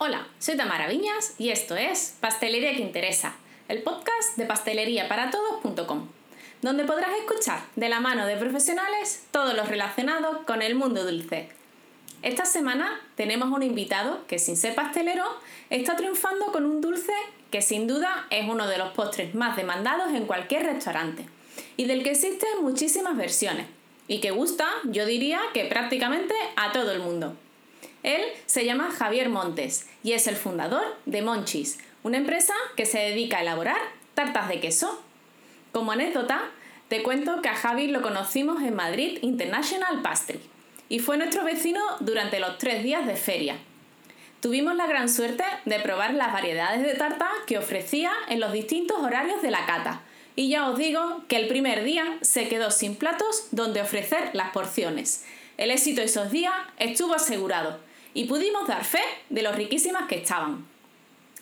Hola, soy Tamara Viñas y esto es Pastelería que Interesa, el podcast de pasteleriaparatodos.com, donde podrás escuchar de la mano de profesionales todo lo relacionado con el mundo dulce. Esta semana tenemos un invitado que sin ser pastelero está triunfando con un dulce que sin duda es uno de los postres más demandados en cualquier restaurante y del que existen muchísimas versiones y que gusta, yo diría que prácticamente a todo el mundo. Él se llama Javier Montes y es el fundador de Monchis, una empresa que se dedica a elaborar tartas de queso. Como anécdota, te cuento que a Javi lo conocimos en Madrid International Pastry y fue nuestro vecino durante los tres días de feria. Tuvimos la gran suerte de probar las variedades de tartas que ofrecía en los distintos horarios de la cata. Y ya os digo que el primer día se quedó sin platos donde ofrecer las porciones. El éxito esos días estuvo asegurado y pudimos dar fe de lo riquísimas que estaban.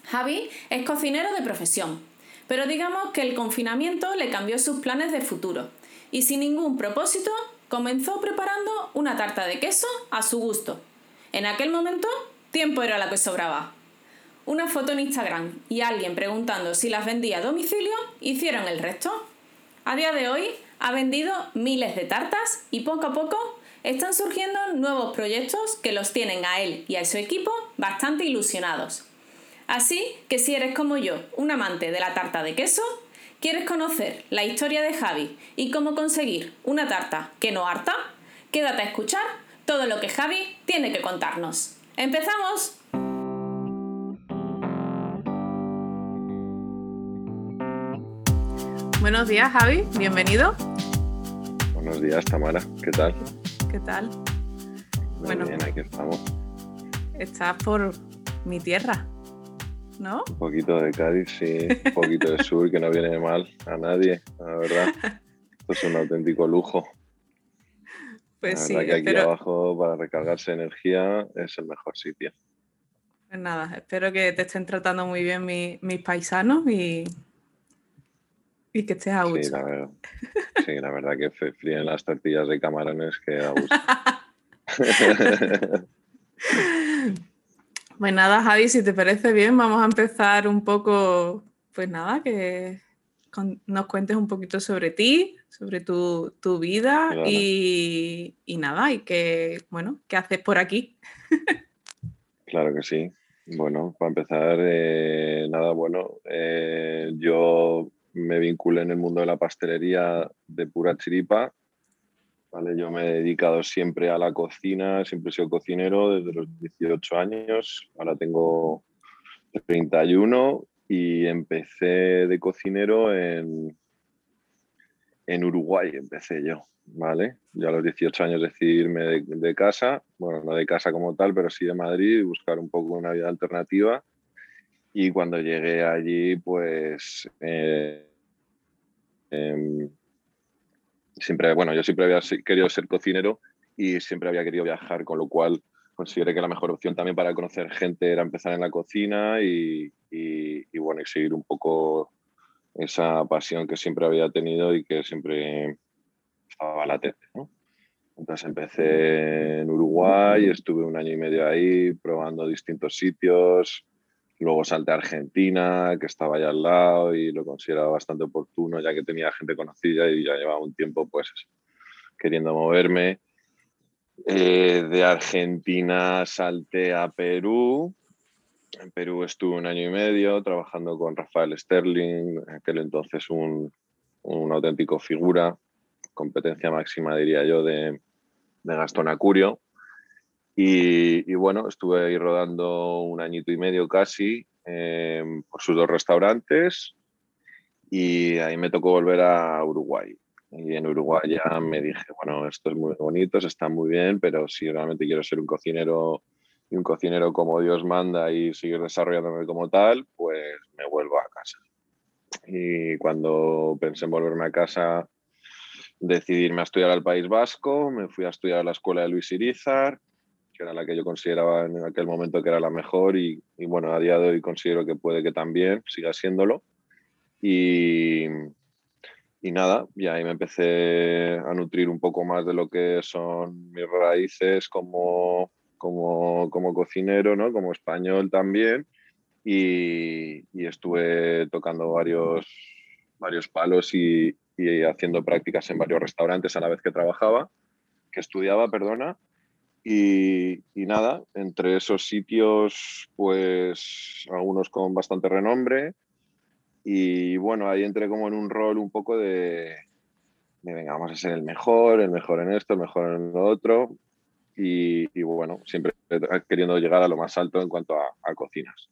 Javi es cocinero de profesión, pero digamos que el confinamiento le cambió sus planes de futuro y sin ningún propósito comenzó preparando una tarta de queso a su gusto. En aquel momento, tiempo era la que sobraba. Una foto en Instagram y alguien preguntando si las vendía a domicilio hicieron el resto. A día de hoy ha vendido miles de tartas y poco a poco están surgiendo nuevos proyectos que los tienen a él y a su equipo bastante ilusionados. Así que si eres como yo, un amante de la tarta de queso, quieres conocer la historia de Javi y cómo conseguir una tarta que no harta, quédate a escuchar todo lo que Javi tiene que contarnos. ¡Empezamos! Buenos días, Javi, bienvenido. Buenos días, Tamara, ¿qué tal? ¿Qué tal? Muy bueno, bien, aquí estamos. Estás por mi tierra, ¿no? Un poquito de Cádiz, sí, un poquito de sur, que no viene mal a nadie, la verdad. Esto es un auténtico lujo. Pues la sí, que aquí abajo para recargarse energía es el mejor sitio. Pues nada, espero que te estén tratando muy bien mis paisanos y, y que estés a gusto. Sí, la verdad, sí, la verdad que fríen las tortillas de camarones que a gusto. pues nada, Javi, si te parece bien, vamos a empezar un poco, pues nada, que nos cuentes un poquito sobre ti, sobre tu, vida y, y, nada, y que, bueno, ¿qué haces por aquí? claro que sí. Bueno, para empezar, eh, nada, bueno, eh, yo me vinculé en el mundo de la pastelería de pura chiripa. ¿vale? Yo me he dedicado siempre a la cocina, siempre he sido cocinero desde los 18 años, ahora tengo 31 y empecé de cocinero en, en Uruguay, empecé yo. ¿vale? Yo a los 18 años decidí irme de, casa, bueno, no de casa como tal, pero sí de Madrid buscar un poco una vida alternativa. Y cuando llegué allí, pues eh, Em, siempre, bueno, yo siempre había querido ser cocinero y siempre había querido viajar, con lo cual consideré que la mejor opción también para conocer gente era empezar en la cocina y, bueno, y seguir un poco esa pasión que siempre había tenido y que siempre estaba latente, Entonces empecé en Uruguay, estuve un año y medio ahí probando distintos sitios, Luego salté a Argentina, que estaba allá al lado y lo consideraba bastante oportuno, ya que tenía gente conocida y ya llevaba un tiempo pues queriendo moverme. Eh, de Argentina salté a Perú. En Perú estuve un año y medio trabajando con Rafael Sterling, aquel entonces un, un auténtico figura, competencia máxima diría yo de, de Gastón Acurio. Y, bueno, estuve ahí rodando un añito y medio casi em, por sus dos restaurantes y ahí me tocó volver a Uruguay. Y en Uruguay ya me dije, bueno, esto es muy bonito, está muy bien, pero si realmente quiero ser un cocinero y un cocinero como Dios manda y seguir desarrollándome como tal, pues me vuelvo a casa. Y cuando pensé en volverme a casa, decidí irme a estudiar al País Vasco, me fui a estudiar a la escuela de Luis Irizar que era la que yo consideraba en aquel momento que era la mejor y, bueno, a día de hoy considero que puede que también siga siéndolo. Y, y nada, y ahí me empecé a nutrir un poco más de lo que son mis raíces como, como, como cocinero, ¿no? Como español también. Y, estuve tocando varios, varios palos y, y, haciendo prácticas en varios restaurantes a la vez que trabajaba, que estudiaba, perdona. Y, nada, entre esos sitios, pues algunos con bastante renombre. Y bueno, ahí entré como en un rol un poco de, de venga, vamos a ser el mejor, el mejor en esto, el mejor en lo otro. Y, bueno, siempre queriendo llegar a lo más alto en cuanto a, cocinas.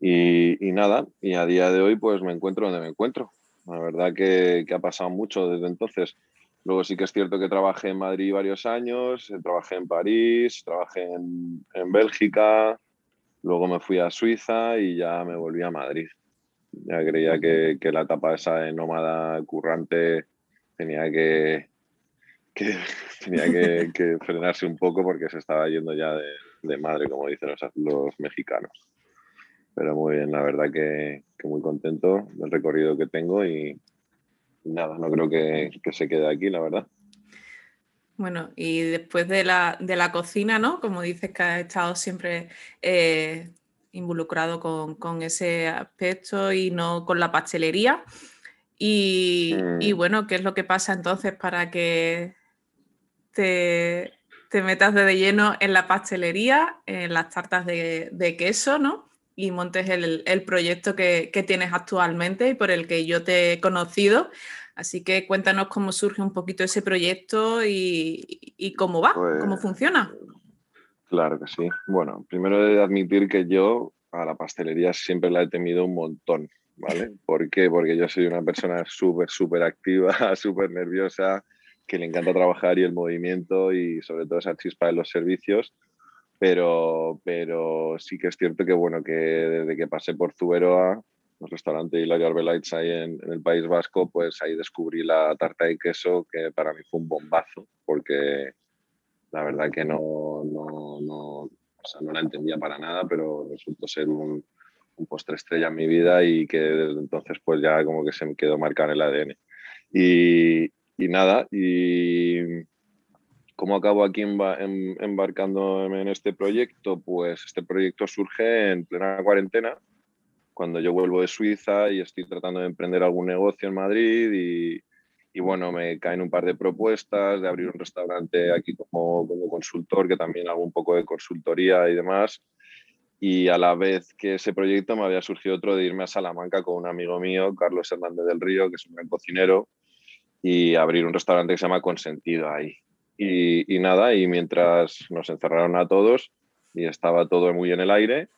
Y, nada, y a día de hoy pues me encuentro donde me encuentro. La verdad que, ha pasado mucho desde entonces. Luego sí que es cierto que trabajé en Madrid varios años, eh, trabajé en París, trabajé en, Bélgica, luego me fui a Suiza y ya me volví a Madrid. Ya creía que, que la etapa esa de nómada currante tenía que, que tenía que, frenarse un poco porque se estaba yendo ya de, madre, como dicen los, mexicanos. Pero muy bien, la verdad que, muy contento del recorrido que tengo y, nada, no creo que, se quede aquí, la verdad. Bueno, y después de la, cocina, ¿no? Como dices que has estado siempre eh, involucrado con, con, ese aspecto y no con la pastelería. Y, mm. bueno, ¿qué es lo que pasa entonces para que te, metas de lleno en la pastelería, en las tartas de, queso, ¿no? Y montes el, proyecto que, tienes actualmente y por el que yo te he conocido. Así que cuéntanos cómo surge un poquito ese proyecto y, cómo va, cómo pues funciona. Claro que sí. Bueno, primero he de admitir que yo a la pastelería siempre la he temido un montón. ¿vale? ¿Por qué? Porque yo soy una persona súper, súper activa, súper nerviosa, que le encanta trabajar y el movimiento y sobre todo esa chispa de los servicios. Pero, pero sí que es cierto que, bueno, que desde que pasé por Zuberoa, el restaurante Hilario Arbelaitz ahí en, en, el País Vasco, pues ahí descubrí la tarta de queso, que para mí fue un bombazo, porque la verdad que no, no, no, o sea, no la entendía para nada, pero resultó ser un, un postre estrella en mi vida y que desde entonces pues ya como que se me quedó marcado en el ADN. Y, y nada, y ¿cómo acabo aquí embarcándome en este proyecto? Pues este proyecto surge en plena cuarentena, cuando yo vuelvo de Suiza y estoy tratando de emprender algún negocio en Madrid y, y bueno, me caen un par de propuestas de abrir un restaurante aquí como, como consultor, que también hago un poco de consultoría y demás y a la vez que ese proyecto me había surgido otro de irme a Salamanca con un amigo mío, Carlos Hernández del Río, que es un gran cocinero, y abrir un restaurante que se llama Consentido ahí. Y, nada, y mientras nos encerraron a todos y estaba todo muy en el aire,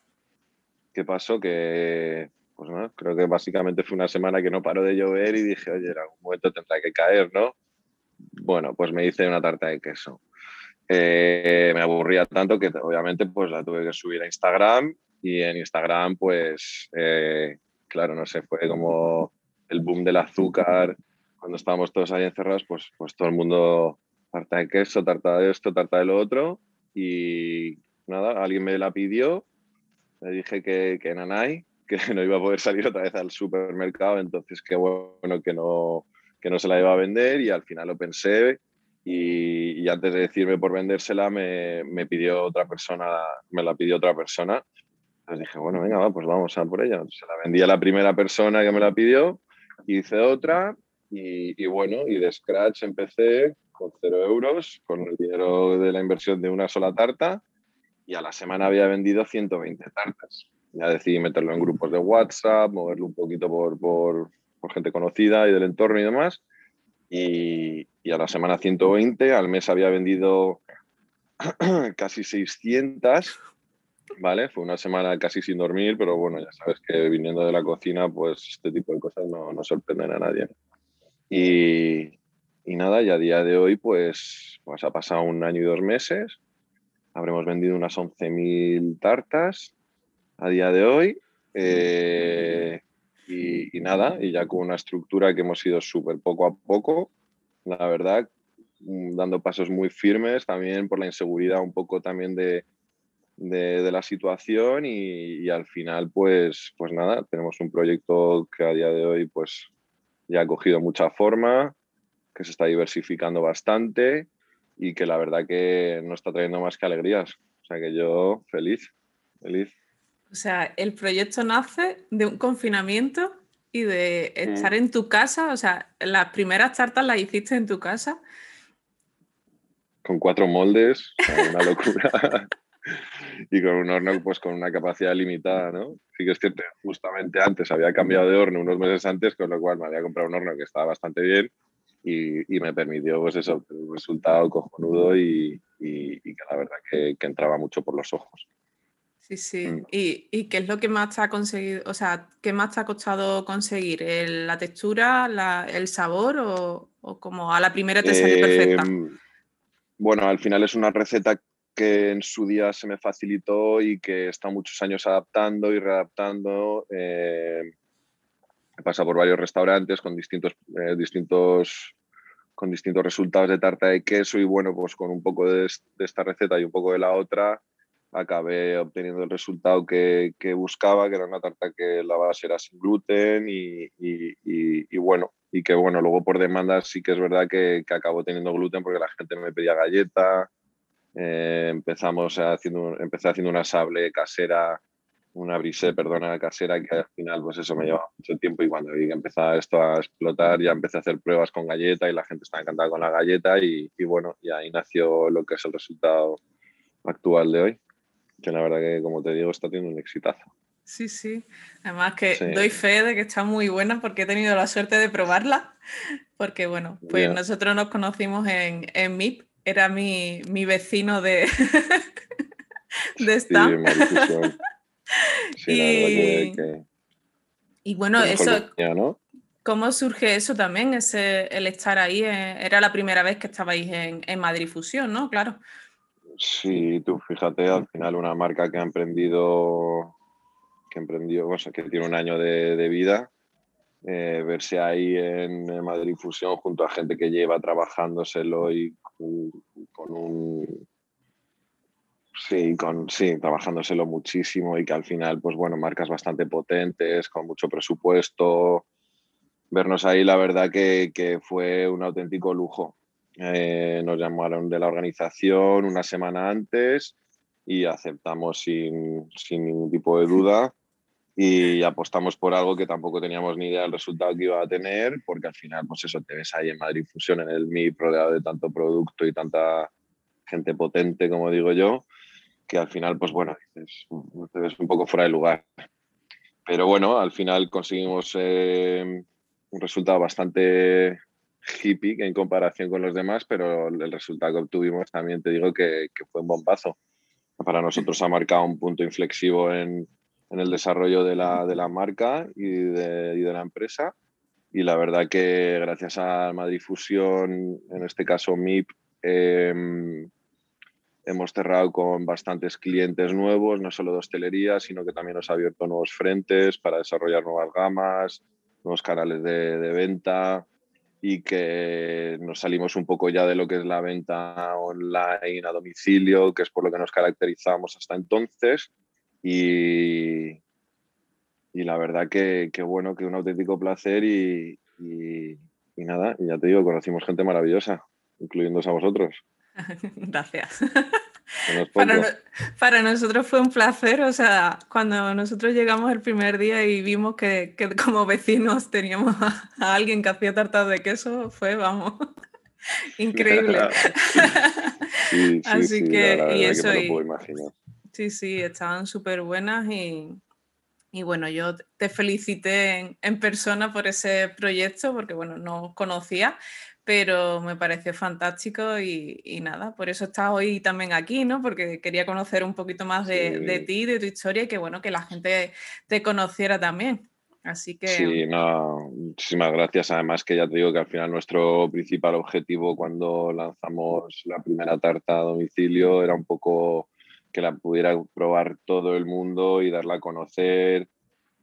¿qué pasó? Que, pues no, creo que básicamente fue una semana que no paró de llover y dije, oye, en algún momento tendrá que caer, ¿no? Bueno, pues me hice una tarta de queso. Eh, me aburría tanto que obviamente pues la tuve que subir a Instagram y en Instagram pues eh, claro, no sé, fue como el boom del azúcar cuando estábamos todos ahí encerrados, pues, pues todo el mundo tarta de queso, tarta de esto, tarta de lo otro. Y nada, alguien me la pidió, le dije que, que nanay, que no iba a poder salir otra vez al supermercado, entonces qué bueno que no, que no se la iba a vender. Y al final lo pensé. Y, antes de decirme por vendérsela me, me, pidió otra persona, me la pidió otra persona. Entonces dije, bueno, venga, va, pues vamos a por ella. Se la vendí a la primera persona que me la pidió, hice otra y, y bueno, y de scratch empecé con cero euros, con el dinero de la inversión de una sola tarta y a la semana había vendido 120 tartas. Ya decidí meterlo en grupos de WhatsApp, moverlo un poquito por, por, gente conocida y del entorno y demás y, a la semana 120, al mes había vendido casi 600, ¿vale? Fue una semana casi sin dormir, pero bueno, ya sabes que viniendo de la cocina, pues este tipo de cosas no, no sorprenden a nadie. Y, y, nada, y a día de hoy, pues, pues ha pasado un año y dos meses, habremos vendido unas 11.000 tartas a día de hoy. Eh, y, nada, y ya con una estructura que hemos ido súper poco a poco, la verdad, mm, dando pasos muy firmes también por la inseguridad un poco también de, de, la situación y, al final pues, pues nada, tenemos un proyecto que a día de hoy pues ya ha cogido mucha forma, que se está diversificando bastante y que la verdad que no está trayendo más que alegrías. O sea que yo feliz, feliz. O sea, el proyecto nace de un confinamiento y de estar en tu casa. O sea, las primeras tartas las hiciste en tu casa. Con cuatro moldes, una locura. y con un horno pues con una capacidad limitada, ¿no? Sí que es cierto, justamente antes había cambiado de horno unos meses antes, con lo cual me había comprado un horno que estaba bastante bien y, me permitió pues eso, un resultado cojonudo y, y, que la verdad que, que, entraba mucho por los ojos. Sí, sí. Mm. ¿Y, ¿Y, qué es lo que más te ha conseguido, o sea, qué más te ha costado conseguir? ¿La textura, la, el sabor o, o, como a la primera te salió perfecta? Em, bueno, al final es una receta que en su día se me facilitó y que está muchos años adaptando y readaptando. Eh, pasa por varios restaurantes con distintos, eh, distintos, con distintos resultados de tarta de queso y bueno, pues con un poco de, esta receta y un poco de la otra acabé obteniendo el resultado que, que, buscaba, que era una tarta que la base era sin gluten y, y, bueno, y que bueno, luego por demanda sí que es verdad que, que teniendo gluten porque la gente me pedía galleta, eh, empezamos haciendo, empecé haciendo una sable casera, una brise, perdona, casera, que al final, pues eso me llevaba mucho tiempo y cuando vi que empezaba esto a explotar, ya empecé a hacer pruebas con galleta y la gente estaba encantada con la galleta y, bueno, y ahí nació lo que es el resultado actual de hoy, que la verdad que, como te digo, está teniendo un exitazo. Sí, sí. Además que doy fe de que está muy buena porque he tenido la suerte de probarla. Porque bueno, pues nosotros nos conocimos en, en MIP era mi, vecino de, de y, bueno, eso. ¿Cómo surge eso también? Ese, el estar ahí. Eh, era la primera vez que estabais en, en Madrid Fusión, ¿no? Claro. Sí, tú fíjate, al final una marca que ha emprendido, que emprendió, o sea, que tiene un año de, de vida, eh, verse ahí en Madrid Fusión junto a gente que lleva trabajándoselo y con un sí, con, sí, trabajándoselo muchísimo y que al final, pues bueno, marcas bastante potentes, con mucho presupuesto. Vernos ahí, la verdad que, que fue un auténtico lujo. Eh, nos llamaron de la organización una semana antes y aceptamos sin, sin ningún tipo de duda y apostamos por algo que tampoco teníamos ni idea del resultado que iba a tener, porque al final, pues eso, te ves ahí en Madrid Fusión, en el MIP, rodeado de tanto producto y tanta gente potente, como digo yo, que al final, pues bueno, te ves un poco fuera de lugar. Pero bueno, al final conseguimos eh, un resultado bastante hippie en comparación con los demás, pero el resultado que obtuvimos también te digo que, que fue un bombazo. Para nosotros ha marcado un punto inflexivo en, en el desarrollo de la, de la marca y de, y de, la empresa. Y la verdad que gracias a Madrid Fusión, en este caso MIP, em, hemos cerrado con bastantes clientes nuevos, no solo de hostelería, sino que también nos ha abierto nuevos frentes para desarrollar nuevas gamas, nuevos canales de, de venta y que nos salimos un poco ya de lo que es la venta online a domicilio, que es por lo que nos caracterizamos hasta entonces y, y la verdad que, que, bueno, que un auténtico placer y, y, nada, ya te digo, conocimos gente maravillosa, incluyéndose a vosotros. Gracias. Para, para, nosotros fue un placer, o sea, cuando nosotros llegamos el primer día y vimos que, que como vecinos teníamos a, alguien que hacía tartas de queso, fue, vamos, increíble. sí, sí, Así que, y eso, que me lo puedo Sí, sí, estaban súper buenas y, y, bueno, yo te felicité en, persona por ese proyecto porque, bueno, no conocía, pero me pareció fantástico y, y, nada, por eso estás hoy también aquí, ¿no? Porque quería conocer un poquito más de, de, ti, de tu historia y que, bueno, que la gente te conociera también. Así que... Sí, no, muchísimas gracias. Además que ya te digo que al final nuestro principal objetivo cuando lanzamos la primera tarta a domicilio era un poco que la pudiera probar todo el mundo y darla a conocer.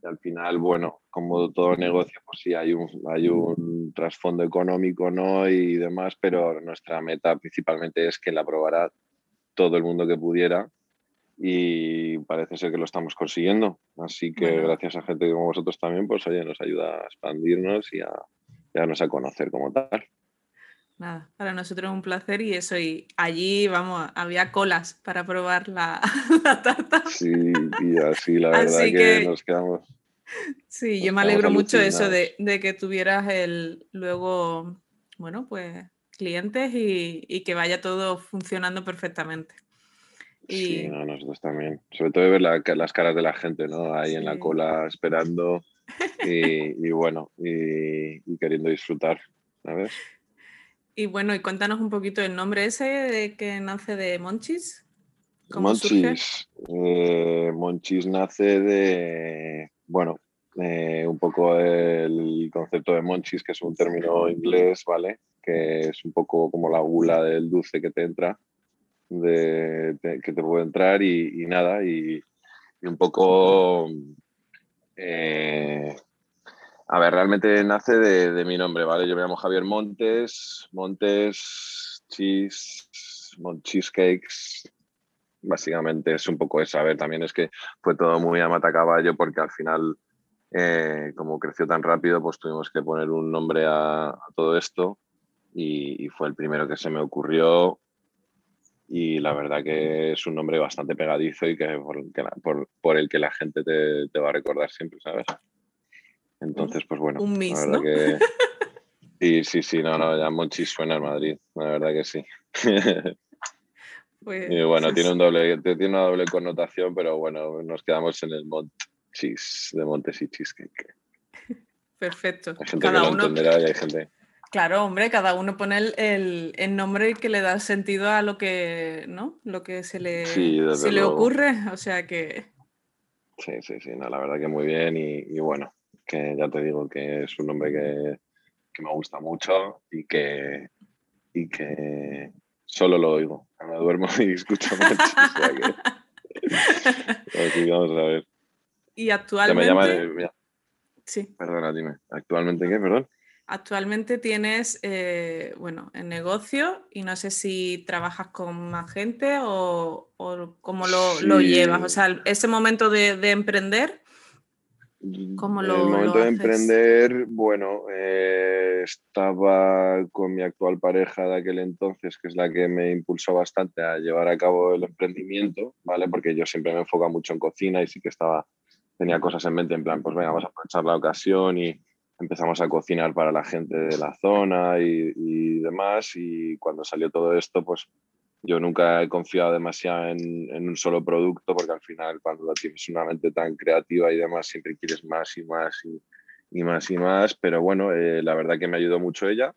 Y al final, bueno, como todo negocio, pues sí, hay un, hay un trasfondo económico, ¿no? Y demás, pero nuestra meta principalmente es que la probara todo el mundo que pudiera y parece ser que lo estamos consiguiendo. Así que gracias a gente como vosotros también, pues oye, nos ayuda a expandirnos y a, darnos a conocer como tal. Nada, para nosotros es un placer y eso, y allí, vamos, había colas para probar la, tarta. Sí, y así la verdad que, nos quedamos. Sí, yo me alegro mucho eso de, que tuvieras el luego, bueno, pues clientes y, que vaya todo funcionando perfectamente. Sí, nosotros también. Sobre todo de ver las caras de la gente, ¿no? Ahí en la cola esperando y, bueno, y, y, queriendo disfrutar, ¿sabes? Y bueno, y cuéntanos un poquito el nombre ese de que nace de Monchis. Monchis, eh, Monchis nace de, bueno, eh, un poco el concepto de Monchis, que es un término inglés, ¿vale? Que es un poco como la gula del dulce que te entra, de, que te puede entrar y, nada, y, un poco eh, a ver, realmente nace de, mi nombre, ¿vale? Yo me llamo Javier Montes, Montes, Cheese, Cheesecakes. Básicamente es un poco eso. A ver, también es que fue todo muy a matacaballo porque al final, eh, como creció tan rápido, pues tuvimos que poner un nombre a, todo esto y, fue el primero que se me ocurrió. Y la verdad que es un nombre bastante pegadizo y que por, el que la gente te, te va a recordar siempre, ¿sabes? Entonces, pues bueno. Un mis, ¿no? Que... Sí, sí, sí, no, no, ya Monchis suena en Madrid, la verdad que sí. Pues, y bueno, tiene, un doble, tiene una doble connotación, pero bueno, nos quedamos en el Monchis, de Montes y Cheesecake. Perfecto. Hay gente cada que uno... entenderá y hay gente... Claro, hombre, cada uno pone el, el, nombre que le da sentido a lo que, ¿no? Lo que se le, se le ocurre, o sea que... Sí, sí, sí, no, la verdad que muy bien y bueno, que ya te digo que es un nombre que, me gusta mucho y que, y que solo lo oigo. Me duermo y escucho mucho. Así vamos a ver. Y actualmente... sí. Perdona, dime. ¿Actualmente qué? Perdón. Actualmente tienes, eh, bueno, el negocio y no sé si trabajas con más gente o, cómo lo, llevas. O sea, ese momento de, de emprender, ¿Cómo lo, el momento de emprender, bueno, eh, estaba con mi actual pareja de aquel entonces, que es la que me impulsó bastante a llevar a cabo el emprendimiento, ¿vale? Porque yo siempre me enfoco mucho en cocina y sí que estaba, tenía cosas en mente, en plan, pues venga, vamos a aprovechar la ocasión y empezamos a cocinar para la gente de la zona y, y demás. Y cuando salió todo esto, pues yo nunca he confiado demasiado en, un solo producto porque al final cuando tienes una mente tan creativa y demás siempre quieres más y más y, más y más, pero bueno, eh, la verdad que me ayudó mucho ella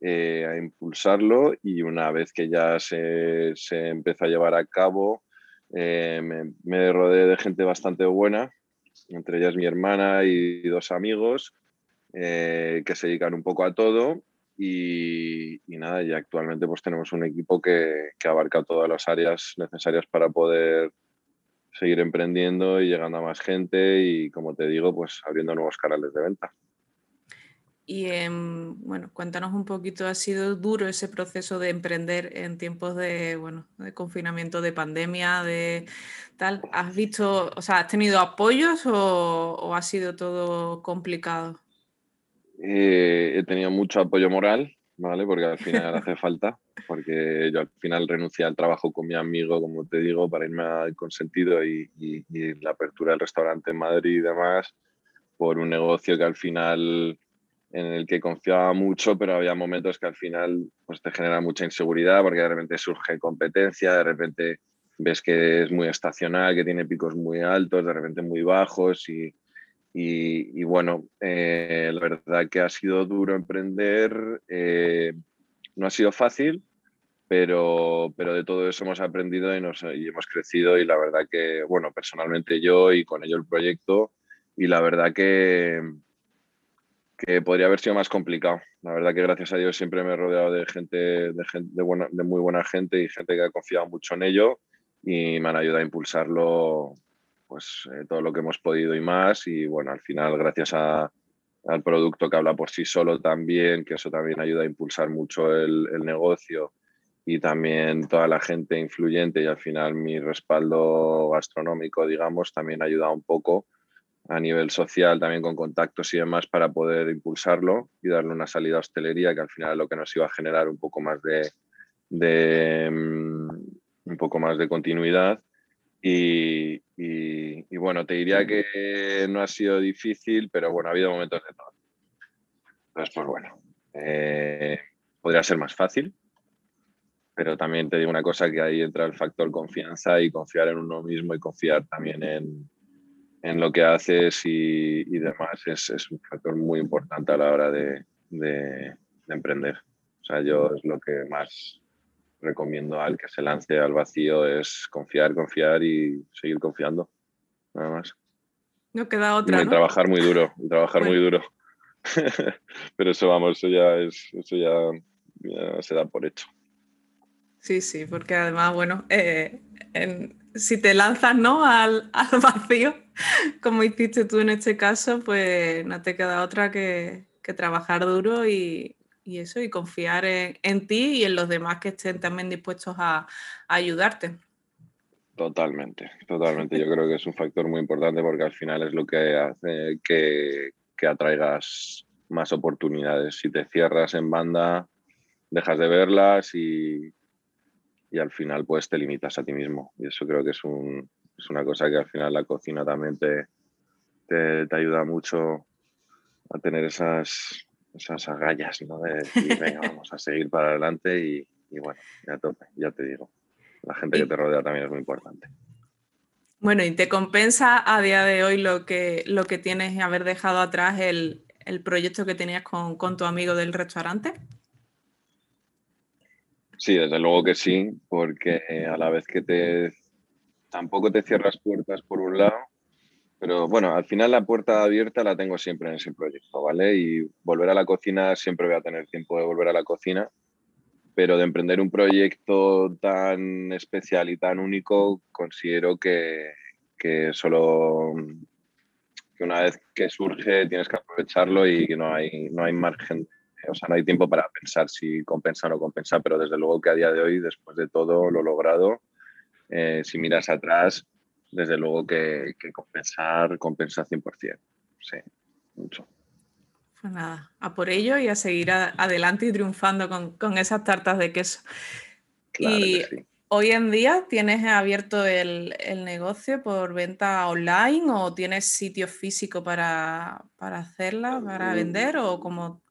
eh, a impulsarlo y una vez que ya se, se empezó a llevar a cabo, eh, me, me, rodeé de gente bastante buena, entre ellas mi hermana y dos amigos que se dedican un poco a todo y, nada, y actualmente pues tenemos un equipo que, que, abarca todas las áreas necesarias para poder seguir emprendiendo y llegando a más gente y como te digo, pues abriendo nuevos canales de venta. Y em, bueno, cuéntanos un poquito, ¿ha sido duro ese proceso de emprender en tiempos de, bueno, de confinamiento, de pandemia, de tal? ¿Has visto, o sea, has tenido apoyos o ha sido todo complicado? Eh, he tenido mucho apoyo moral, ¿vale? Porque al final hace falta, porque yo al final renuncié al trabajo con mi amigo, como te digo, para irme al consentido y, y, la apertura del restaurante en Madrid y demás, por un negocio que al final en el que confiaba mucho, pero había momentos que al final pues, te genera mucha inseguridad porque de repente surge competencia, de repente ves que es muy estacional, que tiene picos muy altos, de repente muy bajos y, y, bueno, eh, la verdad que ha sido duro emprender, eh, no ha sido fácil, pero, pero de todo eso hemos aprendido y, nos, hemos crecido y la verdad que, bueno, personalmente yo y con ello el proyecto y la verdad que, que podría haber sido más complicado. La verdad que gracias a Dios siempre me he rodeado de gente, de, gente, de, de muy buena gente y gente que ha confiado mucho en ello y me han ayudado a impulsarlo pues eh, todo lo que hemos podido y más. Y bueno, al final, gracias al producto que habla por sí solo también, que eso también ayuda a impulsar mucho el, negocio y también toda la gente influyente y al final mi respaldo gastronómico, digamos, también ha ayudado un poco a nivel social, también con contactos y demás, para poder impulsarlo y darle una salida a hostelería, que al final es lo que nos iba a generar un poco más de, de mm, un poco más de continuidad. Y, y, bueno, te diría que no ha sido difícil, pero bueno, ha habido momentos de todo. Entonces, pues bueno, eh, podría ser más fácil, pero también te digo una cosa, que ahí entra el factor confianza y confiar en uno mismo y confiar también en, en lo que haces y, demás. Es, es, un factor muy importante a la hora de, de, emprender. O sea, yo es lo que más recomiendo al que se lance al vacío, es confiar, confiar y seguir confiando. Nada más. No queda otra. Y trabajar muy duro, trabajar muy duro. Pero eso, vamos, eso ya es, eso ya, se da por hecho. Sí, sí, porque además, bueno, eh, si te lanzas ¿no? Al, al, vacío, como hiciste tú en este caso, pues no te queda otra que, que trabajar duro y, y, eso, y confiar en, en, ti y en los demás que estén también dispuestos a, a ayudarte. Totalmente, totalmente. Yo creo que es un factor muy importante porque al final es lo que hace que, que atraigas más oportunidades. Si te cierras en banda, dejas de verlas y, y al final pues te limitas a ti mismo. Y eso creo que es, un, es una cosa que al final la cocina también te, te, ayuda mucho a tener esas, esas agallas, ¿no? De decir, venga, vamos a seguir para adelante y, y bueno, ya tope, ya te digo. La gente que te rodea también es muy importante. Bueno, ¿y te compensa a día de hoy lo que, lo que tienes haber dejado atrás el, el proyecto que tenías con, con, tu amigo del restaurante? Sí, desde luego que sí, porque eh, a la vez que te tampoco te cierras puertas por un lado, pero bueno, al final la puerta abierta la tengo siempre en ese proyecto, ¿vale? Y volver a la cocina, siempre voy a tener tiempo de volver a la cocina, pero de emprender un proyecto tan especial y tan único, considero que, que solo que una vez que surge tienes que aprovecharlo y que no hay, no hay margen, o sea, no hay tiempo para pensar si compensa o no compensa, pero desde luego que a día de hoy, después de todo lo logrado, eh, si miras atrás, desde luego que, que compensar compensa 100%. Sí, mucho. Pues nada, a por ello y a seguir adelante y triunfando con, esas tartas de queso. y hoy en día tienes abierto el, negocio por venta online o tienes sitio físico para, hacerla, para mm. vender o como...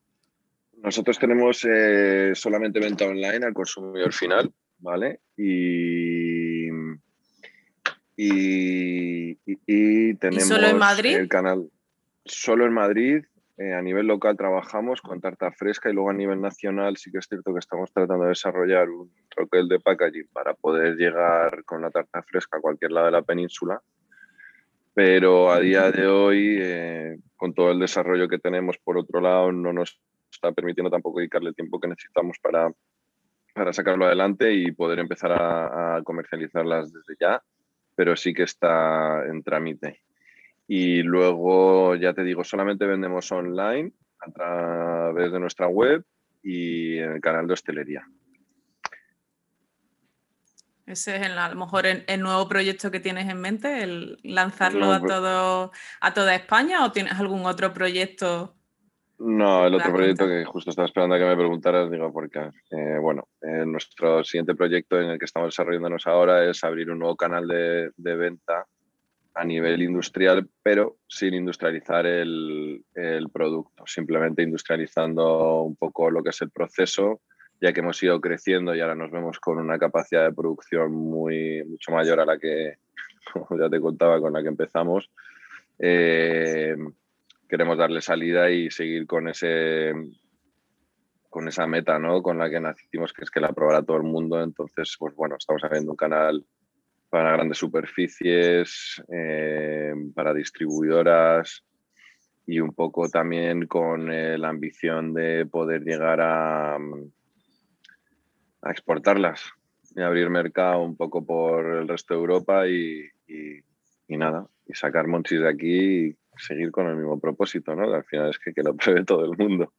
Nosotros tenemos eh, solamente venta online al consumidor final, ¿vale? Y, y, tenemos solo en Madrid? el canal solo en Madrid eh, a nivel local trabajamos con tarta fresca y luego a nivel nacional sí que es cierto que estamos tratando de desarrollar un troquel de packaging para poder llegar con la tarta fresca a cualquier lado de la península. Pero a día de hoy, eh, con todo el desarrollo que tenemos por otro lado, no nos está permitiendo tampoco dedicarle el tiempo que necesitamos para, para sacarlo adelante y poder empezar a comercializarlas desde ya, pero sí que está en trámite. Y luego, ya te digo, solamente vendemos online a través de nuestra web y en el canal de hostelería. Ese es a lo mejor el, nuevo proyecto que tienes en mente, el lanzarlo a todo a toda España o tienes algún otro proyecto? No, el otro proyecto que justo estaba esperando a que me preguntaras, digo, porque, eh, bueno, eh, nuestro siguiente proyecto en el que estamos desarrollándonos ahora es abrir un nuevo canal de, de venta a nivel industrial, pero sin industrializar el, el, producto, simplemente industrializando un poco lo que es el proceso, ya que hemos ido creciendo y ahora nos vemos con una capacidad de producción muy, mucho mayor a la que, como ya te contaba, con la que empezamos. Eh, queremos darle salida y seguir con ese con esa meta ¿no? con la que nacimos, que es que la probara todo el mundo. Entonces, pues bueno, estamos haciendo un canal para grandes superficies, eh, para distribuidoras y un poco también con eh, la ambición de poder llegar a, a, exportarlas y abrir mercado un poco por el resto de Europa y, y, nada, y sacar Monchis de aquí y seguir con el mismo propósito, ¿no? al final es que, que lo pruebe todo el mundo.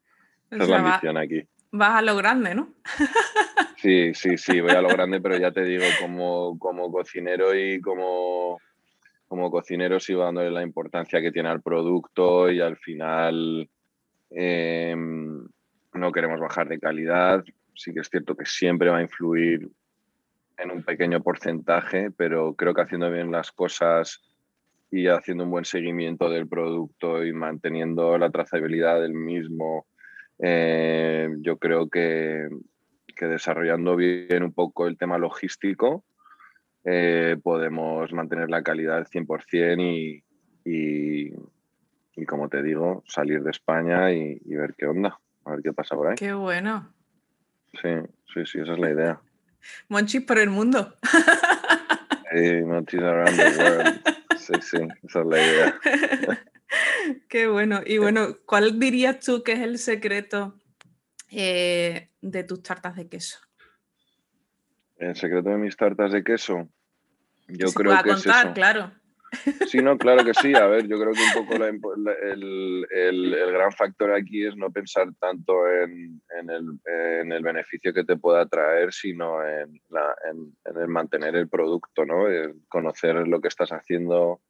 Esa es la ambición aquí. Vas a lo grande, ¿no? Sí, sí, sí, voy a lo grande, pero ya te digo, como, como cocinero y como, como cocinero sigo dándole la importancia que tiene al producto y al final em, no queremos bajar de calidad. Sí que es cierto que siempre va a influir en un pequeño porcentaje, pero creo que haciendo bien las cosas y haciendo un buen seguimiento del producto y manteniendo la trazabilidad del mismo, eh, yo creo que, que, desarrollando bien un poco el tema logístico, eh, podemos mantener la calidad al 100% y, y, y, como te digo, salir de España y, y ver qué onda, a ver qué pasa por ahí. Qué bueno. Sí, sí, sí, esa es la idea. Monchis por el mundo. Sí, Monchis around the world. Sí, sí, esa es la idea. Qué bueno. Y bueno, ¿cuál dirías tú que es el secreto eh, de tus tartas de queso? El secreto de mis tartas de queso, yo Se creo que contar, es eso. claro. Sí, no, claro que sí. A ver, yo creo que un poco la el, el- gran factor aquí es no pensar tanto en, en el, en el beneficio que te pueda traer, sino en, en- el mantener el producto, ¿no? Conocer lo que estás haciendo,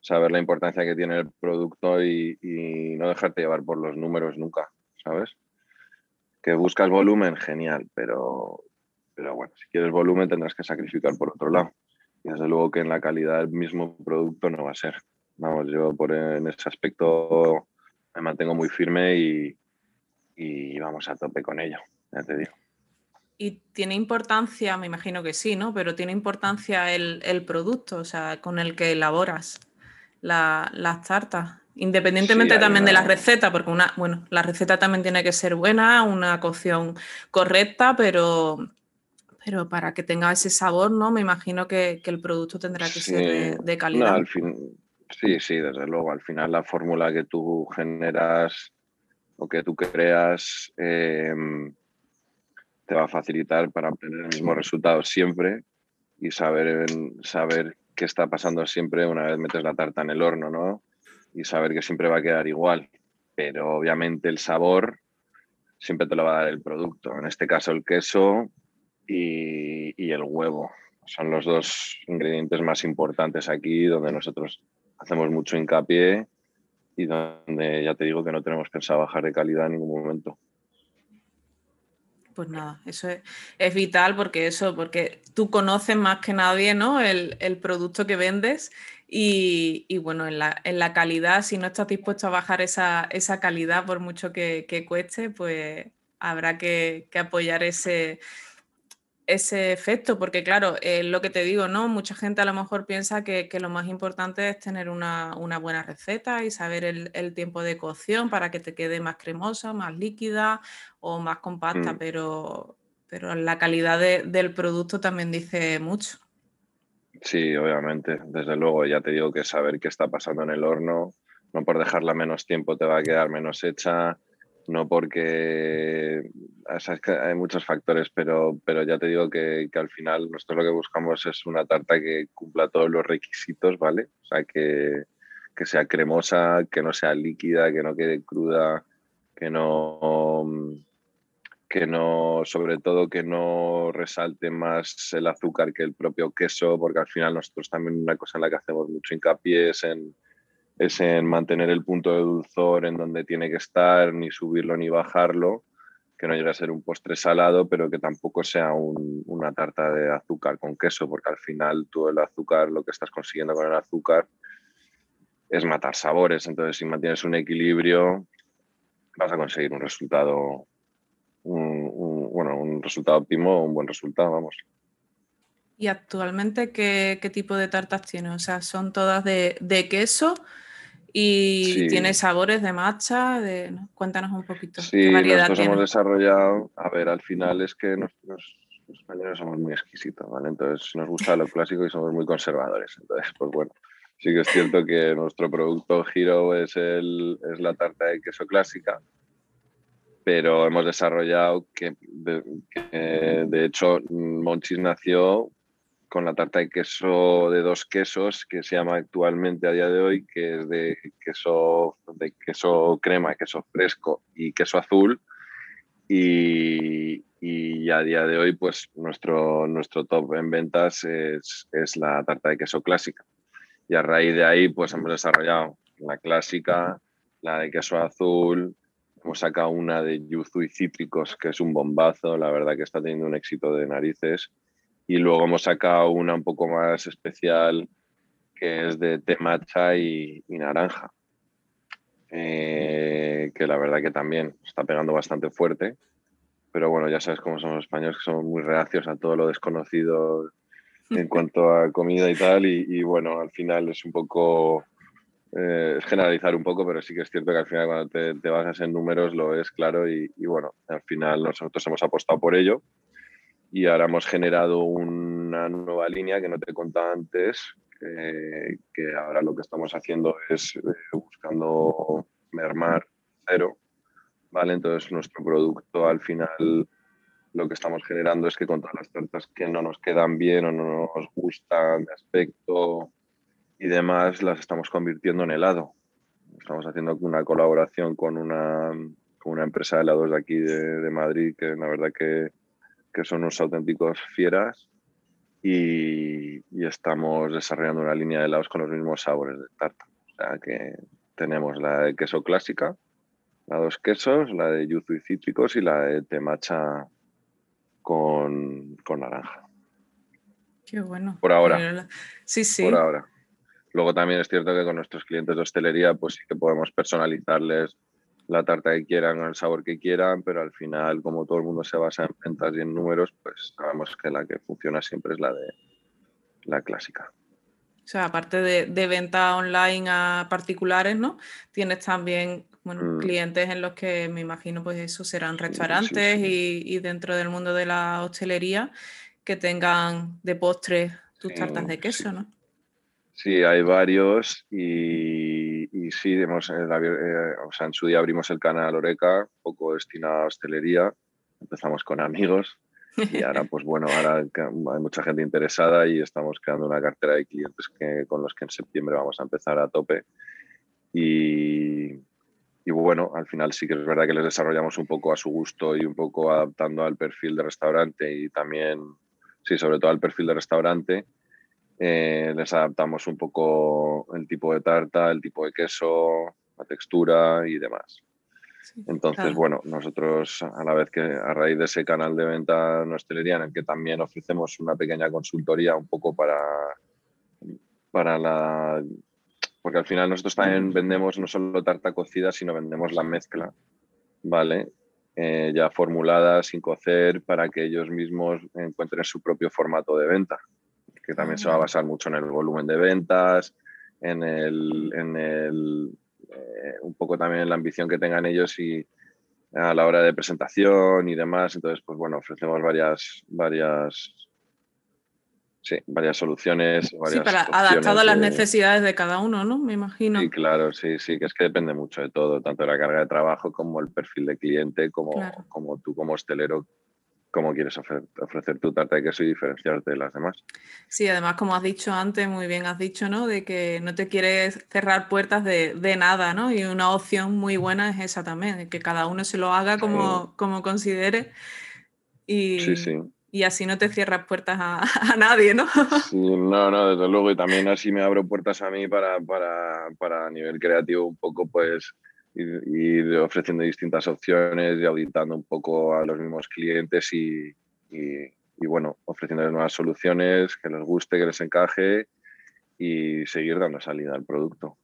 saber la importancia que tiene el producto y, y no dejarte llevar por los números nunca, ¿sabes? Que buscas volumen, genial, pero, pero bueno, si quieres volumen tendrás que sacrificar por otro lado. Y desde luego que en la calidad del mismo producto no va a ser. Vamos, yo por en ese aspecto me mantengo muy firme y, y vamos a tope con ello, ya te digo. Y tiene importancia, me imagino que sí, ¿no? Pero tiene importancia el, el producto, o sea, con el que elaboras la- las tartas. Independientemente también de la receta, porque una, bueno, la receta también tiene que ser buena, una cocción correcta, pero, pero para que tenga ese sabor, ¿no? Me imagino que, que el producto tendrá que ser de, Sí. de No, calidad. al fin, sí, sí, desde luego. Al final la fórmula que tú generas o que tú creas eh, te va a facilitar para obtener el mismo resultado siempre y saber, saber qué está pasando siempre una vez metes la tarta en el horno, ¿no? Y saber que siempre va a quedar igual. Pero obviamente el sabor siempre te lo va a dar el producto. En este caso el queso y, el huevo. Son los dos ingredientes más importantes aquí, donde nosotros hacemos mucho hincapié y donde ya te digo que no tenemos pensado bajar de calidad en ningún momento. Pues nada, eso es, vital porque eso, porque tú conoces más que nadie, ¿no? El, producto que vendes y, bueno, en la, en la calidad, si no estás dispuesto a bajar esa, esa calidad por mucho que, cueste, pues habrá que apoyar ese, ese efecto, porque claro, eh, lo que te digo, ¿no? Mucha gente a lo mejor piensa que, que lo más importante es tener una, una buena receta y saber el, el tiempo de cocción para que te quede más cremosa, más líquida o más compacta, Mm. pero, pero la calidad de- del producto también dice mucho. Sí, obviamente, desde luego, ya te digo que saber qué está pasando en el horno, no por dejarla menos tiempo te va a quedar menos hecha, no porque hay muchos factores, pero, pero ya te digo que, que al final nosotros lo que buscamos es una tarta que cumpla todos los requisitos, ¿vale? O sea, que, que sea cremosa, que no sea líquida, que no quede cruda, que no, que no, sobre todo que no resalte más el azúcar que el propio queso, porque al final nosotros también una cosa en la que hacemos mucho hincapié es en, es en mantener el punto de dulzor en donde tiene que estar, ni subirlo ni bajarlo, que no llegue a ser un postre salado, pero que tampoco sea un- una tarta de azúcar con queso, porque al final tú el azúcar, lo que estás consiguiendo con el azúcar es matar sabores. Entonces, si mantienes un equilibrio, vas a conseguir un resultado, un, un- bueno, un resultado óptimo, un buen resultado, vamos. ¿Y actualmente qué, qué tipo de tartas tienes? O sea, son todas de, de queso y Sí. tiene sabores de matcha. De... ¿no? Cuéntanos un poquito. Sí, ¿Qué variedad nosotros tiene? hemos desarrollado, a ver, al final es que nosotros los españoles somos muy exquisitos, ¿vale? Entonces nos gusta lo clásico y somos muy conservadores. Entonces, pues bueno, sí que es cierto que nuestro producto Hero es, el, es la tarta de queso clásica, pero hemos desarrollado que, de, que, de hecho, Monchis nació con la tarta de queso de dos quesos que se llama actualmente a día de hoy, que es de queso, de queso crema, queso fresco y queso azul. Y, y a día de hoy, pues nuestro, nuestro top en ventas es, es la tarta de queso clásica. Y a raíz de ahí, pues hemos desarrollado la clásica, la de queso azul, hemos sacado una de yuzu y cítricos, que es un bombazo, la verdad que está teniendo un éxito de narices. Y luego hemos sacado una un poco más especial, que es de té matcha y, naranja. Eh, que la verdad que también está pegando bastante fuerte. Pero bueno, ya sabes cómo somos los españoles, que somos muy reacios a todo lo desconocido en cuanto a comida y tal. Y, bueno, al final es un poco, eh, es generalizar un poco, pero sí que es cierto que al final cuando te, te basas en números lo es claro. Y, bueno, al final nosotros hemos apostado por ello. Y ahora hemos generado una nueva línea que no te he contado antes, que ahora lo que estamos haciendo es eh, buscando mermar cero. ¿vale? Entonces nuestro producto al final lo que estamos generando es que con todas las tartas que no nos quedan bien o no nos gustan de aspecto y demás, las estamos convirtiendo en helado. Estamos haciendo una colaboración con una, con una empresa de helados de aquí de, Madrid, que la verdad que, que, son unos auténticos fieras. Y, y, estamos desarrollando una línea de helados con los mismos sabores de tarta. O sea que tenemos la de queso clásica, la de dos quesos, la de yuzu y cítricos y la de temacha con, con naranja. Qué bueno. Por ahora. Sí, sí. Por ahora. Luego también es cierto que con nuestros clientes de hostelería, pues sí que podemos personalizarles la tarta que quieran, el sabor que quieran, pero al final, como todo el mundo se basa en ventas y en números, pues sabemos que la que funciona siempre es la de la clásica. O sea, aparte de, de venta online a particulares, ¿no? Tienes también bueno, mm. clientes en los que me imagino pues eso serán restaurantes Y, dentro del mundo de la hostelería que tengan de postre tus tartas de queso, ¿no? Sí, hay varios y, y sí, hemos, eh, eh, o sea, en su día abrimos el canal Oreca, poco destinado a hostelería, empezamos con amigos y ahora pues bueno, ahora hay mucha gente interesada y estamos creando una cartera de clientes que, con los que en septiembre vamos a empezar a tope y, y bueno, al final sí que es verdad que les desarrollamos un poco a su gusto y un poco adaptando al perfil de restaurante y también, sí, sobre todo al perfil de restaurante. Eh, les adaptamos un poco el tipo de tarta, el tipo de queso, la textura y demás. Entonces, bueno, nosotros a la vez que a raíz de ese canal de venta en hostelería en el que también ofrecemos una pequeña consultoría un poco para, para la porque al final nosotros también vendemos no solo tarta cocida, sino vendemos la mezcla, ¿vale? Eh, ya formulada, sin cocer, para que ellos mismos encuentren su propio formato de venta, que también se va a basar mucho en el volumen de ventas, en el, en el eh, un poco también en la ambición que tengan ellos y a la hora de presentación y demás. Entonces, pues bueno, ofrecemos varias, varias sí, varias soluciones. sí, para adaptado a las necesidades de cada uno, ¿no? Me imagino. Sí, claro, sí, sí, que es que depende mucho de todo, tanto la carga de trabajo como el perfil de cliente, como, como tú como hostelero, cómo quieres ofrecer, tu tarta de queso y diferenciarte de las demás. Sí, además, como has dicho antes, muy bien has dicho, ¿no? De que no te quieres cerrar puertas de, nada, ¿no? Y una opción muy buena es esa también, que cada uno se lo haga como, como considere. Y, sí, sí y así no te cierras puertas a, nadie, ¿no? Sí, no, no, desde luego, y también así me abro puertas a mí para, para, para a nivel creativo un poco, pues, ir, ofreciendo distintas opciones y auditando un poco a los mismos clientes y, y, bueno, ofreciéndoles nuevas soluciones que les guste, que les encaje y seguir dando salida al producto.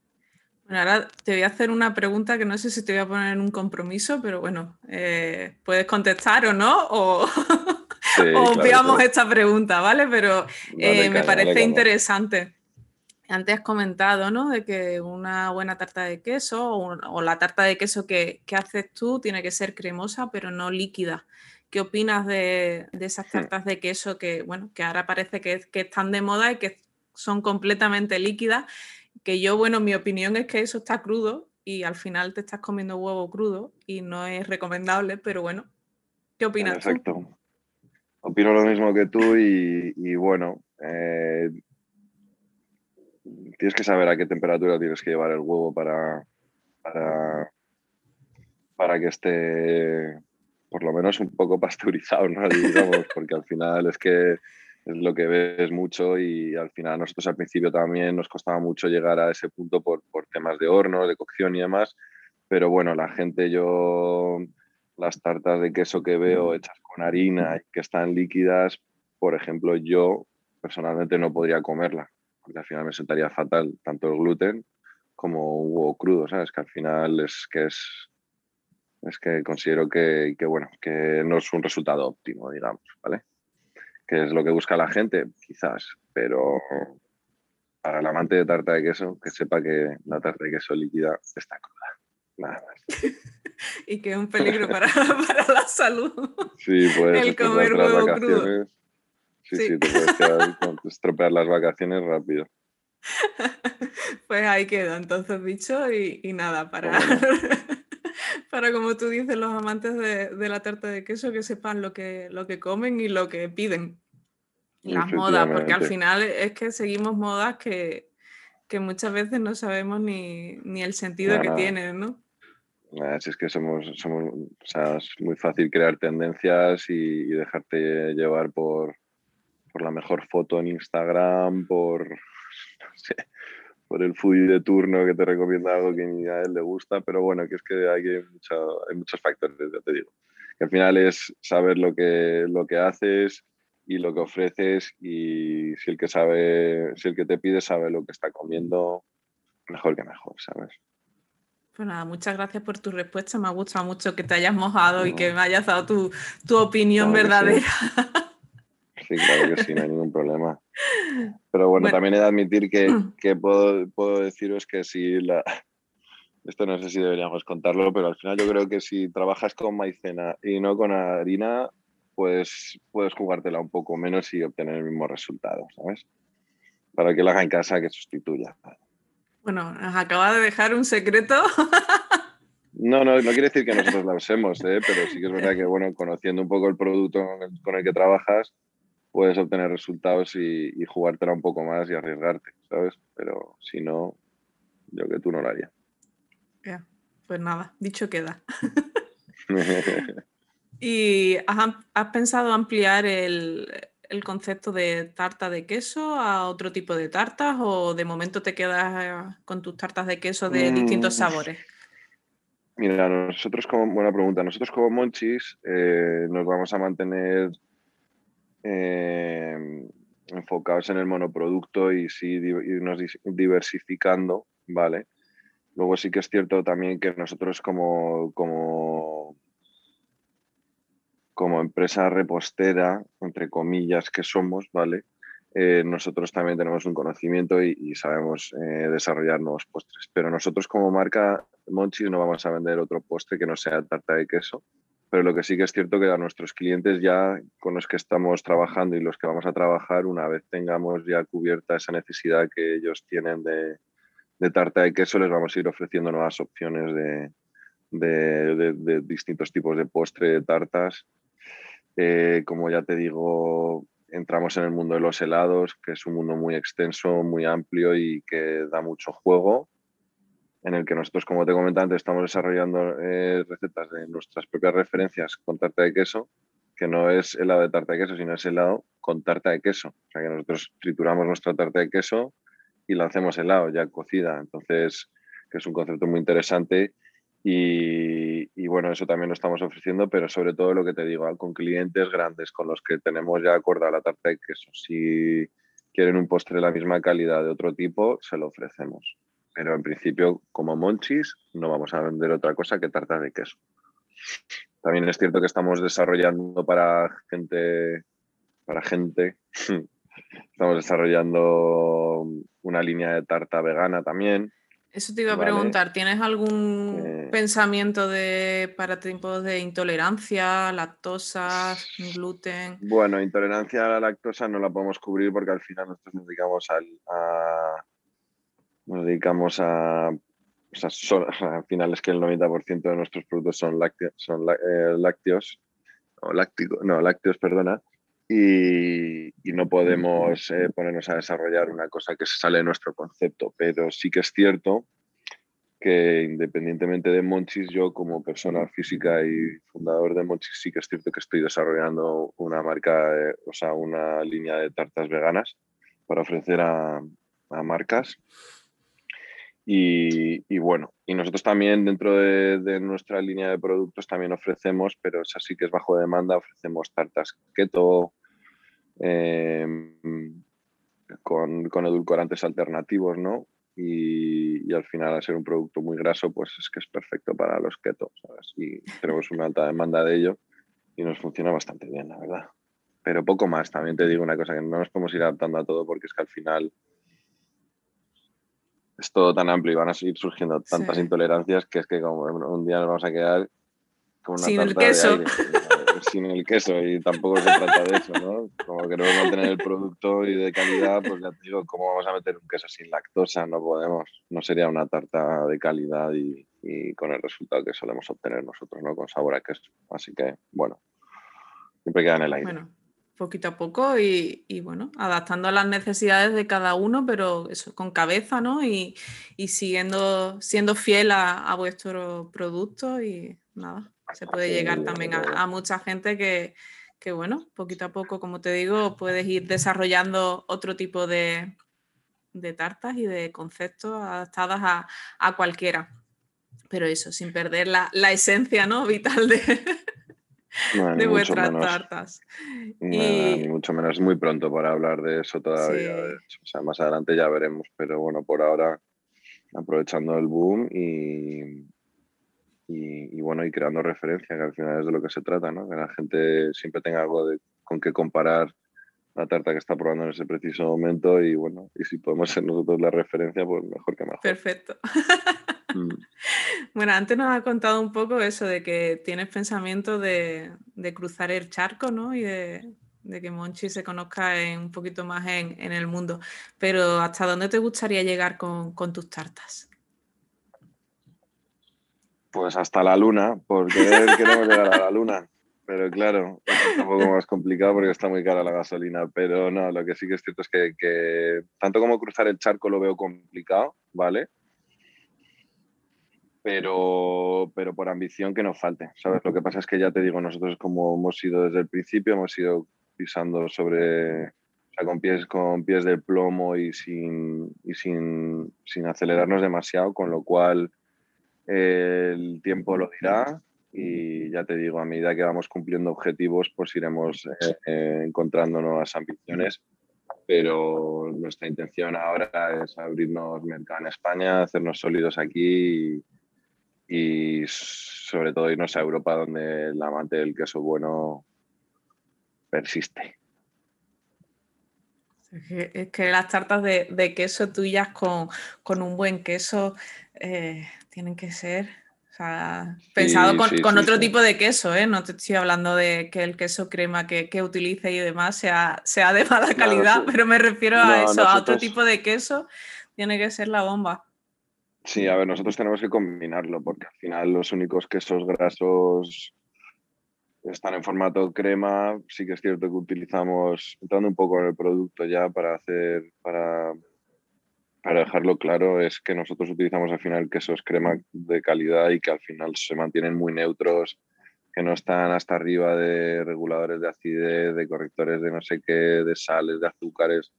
Bueno, ahora te voy a hacer una pregunta que no sé si te voy a poner en un compromiso, pero bueno, eh, puedes contestar o no, o... obviamos esta pregunta, ¿vale? Pero eh, me parece interesante. Antes has comentado, ¿no? De que una buena tarta de queso o, la tarta de queso que, haces tú tiene que ser cremosa, pero no líquida. ¿Qué opinas de, esas tartas de queso que, bueno, que ahora parece que, que están de moda y que son completamente líquidas? Que yo, bueno, mi opinión es que eso está crudo y al final te estás comiendo huevo crudo y no es recomendable, pero bueno, ¿qué opinas? Perfecto. Opino lo mismo que tú y, bueno, eh, tienes que saber a qué temperatura tienes que llevar el huevo para, para, para que esté por lo menos un poco pasteurizado, ¿no? porque al final es que es lo que ves mucho y al final nosotros al principio también nos costaba mucho llegar a ese punto por, por temas de horno, de cocción y demás, pero bueno, la gente yo, las tartas de queso que veo hechas con harina y que están líquidas, por ejemplo, yo personalmente no podría comerla, porque al final me sentaría fatal tanto el gluten como un huevo crudo, ¿sabes? Que al final es que es, es que considero que, que, bueno, que no es un resultado óptimo, digamos, ¿vale? Que es lo que busca la gente, quizás, pero para el amante de tarta de queso, que sepa que la tarta de queso líquida está cruda. Nada más. y que es un peligro para, para la salud. Sí, pues el comer huevo crudo. Sí, sí, sí, te puedes estropear las vacaciones rápido. Pues ahí queda, entonces dicho, y, y nada, para, para como tú dices, los amantes de, de, la tarta de queso que sepan lo que, lo que comen y lo que piden. Las modas, porque al final es que seguimos modas que, que muchas veces no sabemos ni, ni el sentido que tienen, ¿no? Así es que somos, somos o sea, es muy fácil crear tendencias y, y dejarte llevar por, por la mejor foto en Instagram, por, no sé, por el foodie de turno que te recomienda algo que ni a él le gusta, pero bueno, que es que hay, que mucho- hay muchos factores, ya te digo. Que al final es saber lo que, lo que haces y lo que ofreces y si el que sabe, si el que te pide sabe lo que está comiendo, mejor que mejor, ¿sabes? Pues nada, muchas gracias por tu respuesta. Me ha gustado mucho que te hayas mojado y No. que me hayas dado tu, tu opinión Claro que sí. Sí, claro que sí, no hay ningún problema. Pero bueno, Bueno. también he de admitir que, que puedo, puedo deciros que si la... Esto no sé si deberíamos contarlo, pero al final yo creo que si trabajas con maicena y no con harina, pues puedes jugártela un poco menos y obtener el mismo resultado, ¿sabes? Para que lo haga en casa, que sustituya. Bueno, nos acaba de dejar un secreto. No, no, no quiere decir que nosotros la usemos, ¿eh? pero sí que es verdad que, bueno, conociendo un poco el producto con el que trabajas, puedes obtener resultados y, y jugártela un poco más y arriesgarte, ¿sabes? Pero si no, yo que tú no lo haría. Ya, Pues nada, dicho queda. ¿Y has, pensado ampliar el, el concepto de tarta de queso a otro tipo de tartas o de momento te quedas eh, con tus tartas de queso de distintos Mm. sabores? Mira, nosotros como, buena pregunta, nosotros como Monchis eh, nos vamos a mantener eh, enfocados en el monoproducto y sí irnos diversificando, ¿vale? Luego sí que es cierto también que nosotros como, como, como empresa repostera, entre comillas, que somos, ¿vale? Eh, nosotros también tenemos un conocimiento y, sabemos eh, desarrollar nuevos postres. Pero nosotros como marca Monchis no vamos a vender otro postre que no sea tarta de queso. Pero lo que sí que es cierto que a nuestros clientes ya con los que estamos trabajando y los que vamos a trabajar, una vez tengamos ya cubierta esa necesidad que ellos tienen de, de tarta de queso, les vamos a ir ofreciendo nuevas opciones de, de, de- distintos tipos de postre, de tartas. Eh, como ya te digo, entramos en el mundo de los helados, que es un mundo muy extenso, muy amplio y que da mucho juego, en el que nosotros, como te comentaba antes, estamos desarrollando eh, recetas de nuestras propias referencias con tarta de queso, que no es helado de tarta de queso, sino es helado con tarta de queso. O sea que nosotros trituramos nuestra tarta de queso y la hacemos helado ya cocida. Entonces, que es un concepto muy interesante y, y, bueno, eso también lo estamos ofreciendo, pero sobre todo lo que te digo, con clientes grandes con los que tenemos ya acordada la tarta de queso. Si quieren un postre de la misma calidad de otro tipo, se lo ofrecemos. Pero en principio, como monchis, no vamos a vender otra cosa que tarta de queso. También es cierto que estamos desarrollando para gente, para gente, estamos desarrollando una línea de tarta vegana también, Eso te iba a Vale. preguntar, ¿tienes algún Eh. pensamiento de para tiempos de intolerancia, lactosa, gluten? Bueno, intolerancia a la lactosa no la podemos cubrir porque al final nosotros nos dedicamos al, a. Nos dedicamos a. O sea, son- al final es que el 90% de nuestros productos son, lácteos, son eh, lácteos, o láctico, no, lácteos, perdona, y, y no podemos eh, ponernos a desarrollar una cosa que sale de nuestro concepto, pero sí que es cierto que independientemente de Monchis, yo como persona física y fundador de Monchis, sí que es cierto que estoy desarrollando una marca, o sea, una línea de tartas veganas para ofrecer a, marcas. Y, bueno, y nosotros también dentro de, nuestra línea de productos también ofrecemos, pero es así que es bajo demanda, ofrecemos tartas keto em, con, con edulcorantes alternativos, ¿no? y, al final al ser un producto muy graso pues es que es perfecto para los keto, ¿sabes? Y tenemos una alta demanda de ello y nos funciona bastante bien, la verdad. Pero poco más, también te digo una cosa, que no nos podemos ir adaptando a todo porque es que al final es todo tan amplio y van a seguir surgiendo tantas intolerancias que es que como un día nos vamos a quedar con una Sin el queso sin el queso y tampoco se trata de eso, ¿no? Como queremos mantener el producto y de calidad, pues ya te digo, ¿cómo vamos a meter un queso sin lactosa? No podemos, no sería una tarta de calidad y, con el resultado que solemos obtener nosotros, ¿no? Con sabor a queso. Así que, bueno, siempre queda en el aire. Bueno, poquito a poco y, bueno, adaptando a las necesidades de cada uno, pero eso con cabeza, ¿no? Y, siguiendo, siendo fiel a, a vuestro producto y nada se puede llegar también a, mucha gente que, bueno, poquito a poco, como te digo, puedes ir desarrollando otro tipo de, tartas y de conceptos adaptadas a, cualquiera. Pero eso, sin perder la, esencia ¿no? vital de, de vuestras tartas. Ni mucho menos, es muy pronto para hablar de eso todavía. O sea, más adelante ya veremos, pero bueno, por ahora aprovechando el boom y, y, bueno, y creando referencia, que al final es de lo que se trata, ¿no? Que la gente siempre tenga algo de, con qué comparar la tarta que está probando en ese preciso momento y bueno, y si podemos ser nosotros la referencia, pues mejor que mejor. Perfecto. Mm. Bueno, antes nos has contado un poco eso de que tienes pensamiento de, de cruzar el charco, ¿no? Y de, de, que Monchi se conozca un poquito más en, en, el mundo. Pero ¿hasta dónde te gustaría llegar con, con tus tartas? Pues hasta la luna, porque queremos llegar a la luna. Pero claro, es un poco más complicado porque está muy cara la gasolina. Pero no, lo que sí que es cierto es que, tanto como cruzar el charco lo veo complicado, ¿vale? Pero, pero por ambición que nos falte, ¿sabes? Lo que pasa es que ya te digo, nosotros como hemos ido desde el principio, hemos ido pisando sobre, o sea, con pies, con pies de plomo y sin, y sin, sin acelerarnos demasiado, con lo cual el tiempo lo dirá y ya te digo, a medida que vamos cumpliendo objetivos, pues iremos eh, eh, encontrando nuevas ambiciones, pero nuestra intención ahora es abrirnos mercado en España, hacernos sólidos aquí y, sobre todo irnos a Europa donde el amante del queso bueno persiste. Es que, las tartas de, queso tuyas con, un buen queso eh, tienen que ser, pensado con, otro tipo de queso, ¿eh? No te estoy hablando de que el queso crema que, que utilice y demás sea, sea de mala calidad, pero me refiero a eso, a otro tipo de queso, tiene que ser la bomba. Sí, a ver, nosotros tenemos que combinarlo porque al final los únicos quesos grasos están en formato crema. Sí que es cierto que utilizamos, entrando un poco en el producto ya para hacer, para para dejarlo claro, es que nosotros utilizamos al final quesos crema de calidad y que al final se mantienen muy neutros, que no están hasta arriba de reguladores de acidez, de correctores de no sé qué, de sales, de azúcares.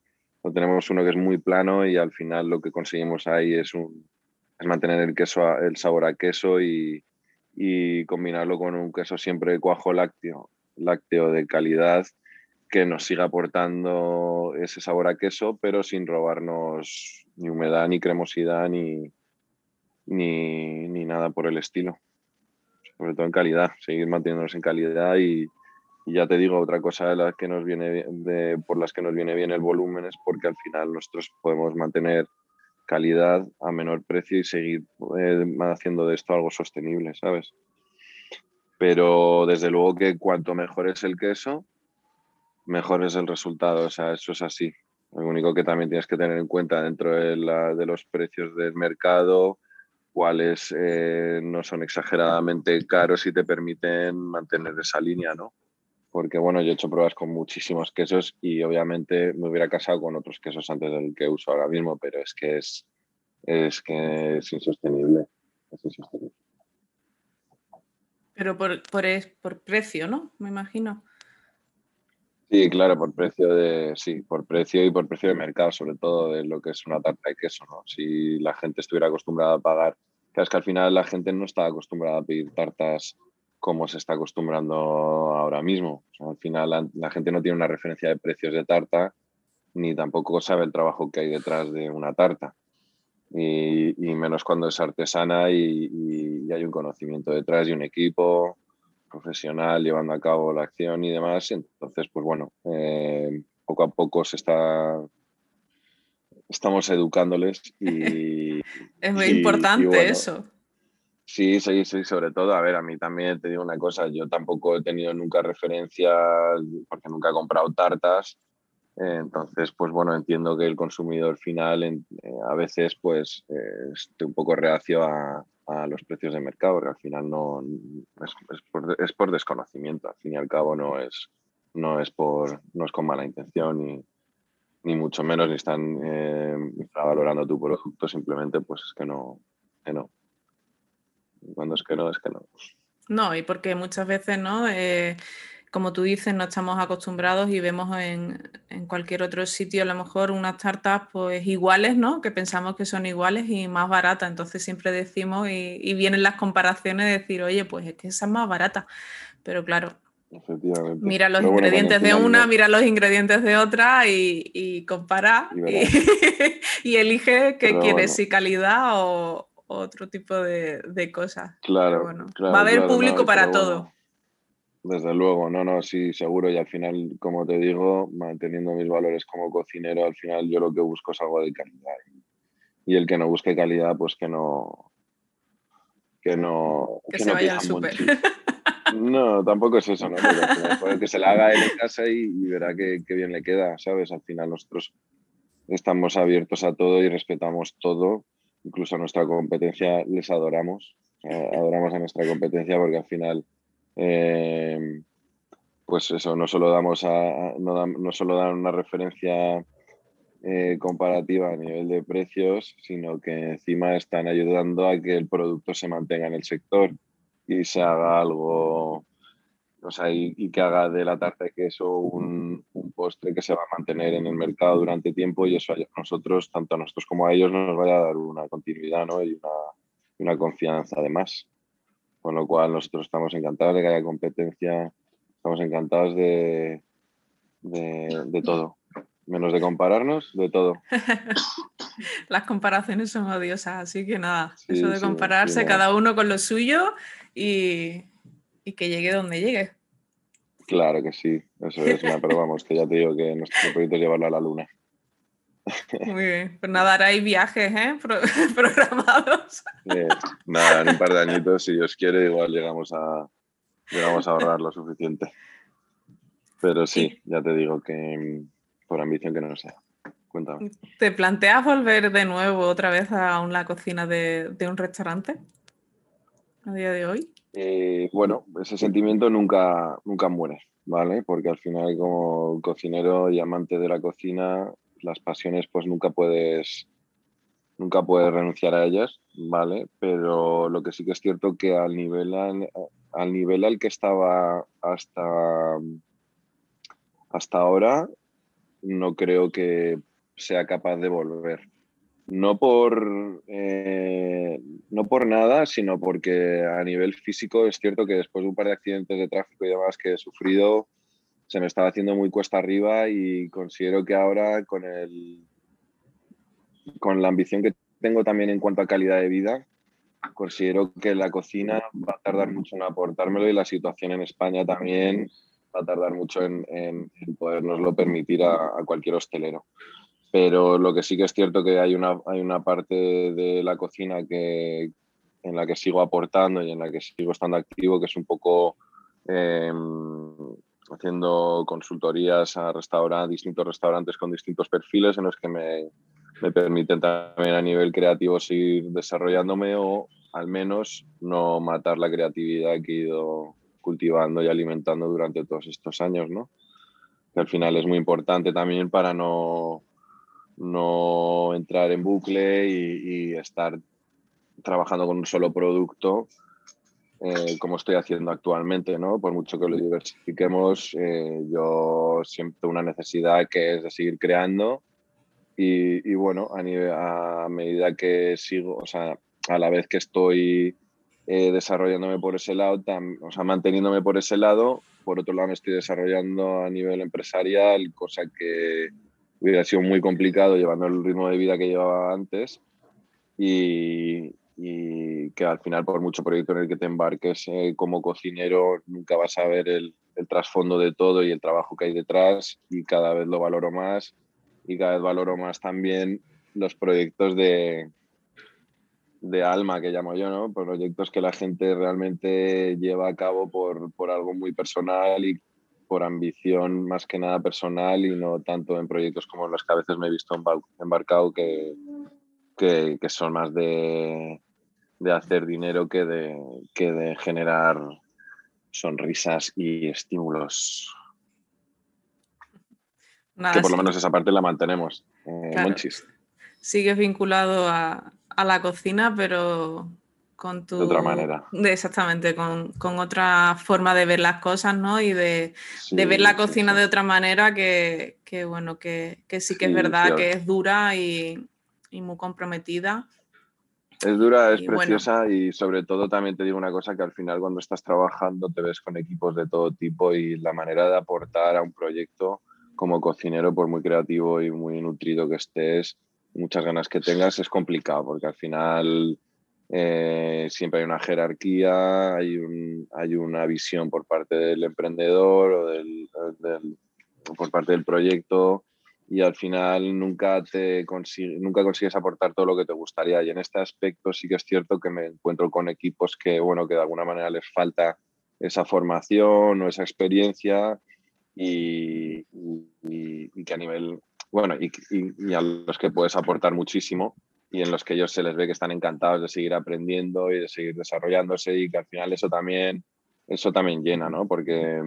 No tenemos uno que es muy plano y al final lo que conseguimos ahí es, un, es mantener el, sabor a queso y, y combinarlo con un queso siempre cuajo lácteo, lácteo de calidad que nos siga aportando ese sabor a queso, pero sin robarnos ni humedad, ni cremosidad, ni, ni, nada por el estilo. Sobre todo en calidad, seguir manteniéndonos en calidad y, ya te digo, otra cosa de las que nos viene de, por las que nos viene bien el volumen es porque al final nosotros podemos mantener calidad a menor precio y seguir eh, haciendo de esto algo sostenible, ¿sabes? Pero desde luego que cuanto mejor es el queso, mejor es el resultado. O sea, eso es así. Lo único que también tienes que tener en cuenta dentro de, de los precios del mercado, cuáles eh, no son exageradamente caros y te permiten mantener esa línea, ¿no? Porque bueno, yo he hecho pruebas con muchísimos quesos y obviamente me hubiera casado con otros quesos antes del que uso ahora mismo, pero es que es, es que es insostenible. Pero por, por, por precio, ¿no? Me imagino. Sí, claro, por precio de, sí, por precio y por precio de mercado, sobre todo de lo que es una tarta de queso, ¿no? Si la gente estuviera acostumbrada a pagar, claro, es que al final la gente no está acostumbrada a pedir tartas como se está acostumbrando ahora mismo. al final la, gente no tiene una referencia de precios de tarta ni tampoco sabe el trabajo que hay detrás de una tarta. Y, menos cuando es artesana y, y, hay un conocimiento detrás y un equipo profesional llevando a cabo la acción y demás. Entonces, pues bueno, eh, poco a poco se está estamos educándoles y es muy importante eso. Sí, sí, sí, sobre todo, a ver, a mí también te digo una cosa, yo tampoco he tenido nunca referencias porque nunca he comprado tartas, entonces, pues bueno, entiendo que el consumidor final eh, a veces pues eh, esté un poco reacio a, los precios de mercado, porque al final no es, por, desconocimiento, al fin y al cabo no es, no es, por, no es con mala intención ni, ni mucho menos, ni están eh, valorando tu producto, simplemente pues es que no, que no. Cuando es que no, es que no. No, y porque muchas veces, ¿no? Eh, como tú dices, no estamos acostumbrados y vemos en, cualquier otro sitio a lo mejor unas tartas pues iguales, ¿no? Que pensamos que son iguales y más baratas. Entonces siempre decimos y, vienen las comparaciones de decir, oye, pues es que esa es más barata. Pero claro, mira los ingredientes de una, mira los ingredientes de otra y, compara y, elige qué quieres, si calidad o otro tipo de, cosas. Claro, Va a haber público para todo. Desde luego, no, no, sí, seguro. Y al final, como te digo, manteniendo mis valores como cocinero, al final yo lo que busco es algo de calidad. Y el que no busque calidad, pues que no. Que no. Que, se vaya al súper. No, tampoco es eso, ¿no? que se la haga en casa y, verá que, bien le queda, ¿sabes? Al final nosotros estamos abiertos a todo y respetamos todo, incluso a nuestra competencia les adoramos, adoramos a nuestra competencia porque al final eh, pues eso, no solo damos no, solo dan una referencia eh, comparativa a nivel de precios, sino que encima están ayudando a que el producto se mantenga en el sector y se haga algo, o sea, y, que haga de la tarta de queso un, un, postre que se va a mantener en el mercado durante tiempo y eso a nosotros, tanto a nosotros como a ellos, nos vaya a dar una continuidad ¿no? y una, una confianza además. Con lo cual nosotros estamos encantados de que haya competencia, estamos encantados de, de, todo, menos de compararnos, de todo. Las comparaciones son odiosas, así que nada, eso de compararse cada uno con lo suyo y, y, que llegue donde llegue. Claro que sí, eso es, pero vamos, que ya te digo que nuestro proyecto es llevarlo a la luna. Muy bien, pues nada, ahora hay viajes ¿eh? programados. nada, en un par de añitos, si Dios quiere, igual llegamos a, llegamos a ahorrar lo suficiente. Pero sí, ya te digo que mm, por ambición que no sea. Cuéntame. ¿Te planteas volver de nuevo otra vez a la cocina de, un restaurante a día de hoy? Eh, bueno, ese sentimiento nunca, nunca muere, ¿vale? Porque al final como cocinero y amante de la cocina las pasiones pues nunca puedes nunca puedes renunciar a ellas, ¿vale? Pero lo que sí que es cierto que al nivel al, nivel al que estaba hasta hasta ahora no creo que sea capaz de volver. No por, eh, no por nada, sino porque a nivel físico es cierto que después de un par de accidentes de tráfico y demás que he sufrido, se me estaba haciendo muy cuesta arriba y considero que ahora con el con la ambición que tengo también en cuanto a calidad de vida, considero que la cocina va a tardar mucho en aportármelo y la situación en España también va a tardar mucho en, en, podernoslo permitir a, cualquier hostelero. Pero lo que sí que es cierto que hay una, hay una parte de la cocina que, en la que sigo aportando y en la que sigo estando activo, que es un poco eh, haciendo consultorías a restaurantes, distintos restaurantes con distintos perfiles en los que me, me permiten también a nivel creativo seguir desarrollándome o al menos no matar la creatividad que he ido cultivando y alimentando durante todos estos años, ¿no? Al final es muy importante también para no, no entrar en bucle y, estar trabajando con un solo producto eh, como estoy haciendo actualmente, ¿no? Por mucho que lo diversifiquemos, eh, yo siento una necesidad que es de seguir creando y, bueno, a, a medida que sigo, o sea, a la vez que estoy eh, desarrollándome por ese lado, o sea, manteniéndome por ese lado, por otro lado me estoy desarrollando a nivel empresarial, cosa que hubiera sido muy complicado llevando el ritmo de vida que llevaba antes y, y que al final por mucho proyecto en el que te embarques eh, como cocinero nunca vas a ver el, el, trasfondo de todo y el trabajo que hay detrás y cada vez lo valoro más y cada vez valoro más también los proyectos de, de alma que llamo yo, ¿no? Proyectos que la gente realmente lleva a cabo por, por algo muy personal y por ambición más que nada personal y no tanto en proyectos como los que a veces me he visto embarcado que, que, que son más de, de hacer dinero que de, que de generar sonrisas y estímulos. que por lo menos esa parte la mantenemos. Eh, Sigues vinculado a, a, la cocina, pero con tu... De otra manera. exactamente, con, con, otra forma de ver las cosas, ¿no? Y de, de ver la cocina de otra manera que, que bueno, que, que, sí que es verdad que es dura y, y muy comprometida es dura, es preciosa y sobre todo también te digo una cosa que al final cuando estás trabajando te ves con equipos de todo tipo y la manera de aportar a un proyecto como cocinero, por muy creativo y muy nutrido que estés, muchas ganas que tengas, es complicado porque al final eh, siempre hay una jerarquía, hay, un, hay una visión por parte del emprendedor o del, por parte del proyecto y al final nunca, te nunca consigues aportar todo lo que te gustaría. Y en este aspecto sí que es cierto que me encuentro con equipos que, bueno, que de alguna manera les falta esa formación o esa experiencia y, que a nivel, bueno, y, a los que puedes aportar muchísimo y en los que ellos se les ve que están encantados de seguir aprendiendo y de seguir desarrollándose y que al final eso también, eso también llena, ¿no? Porque,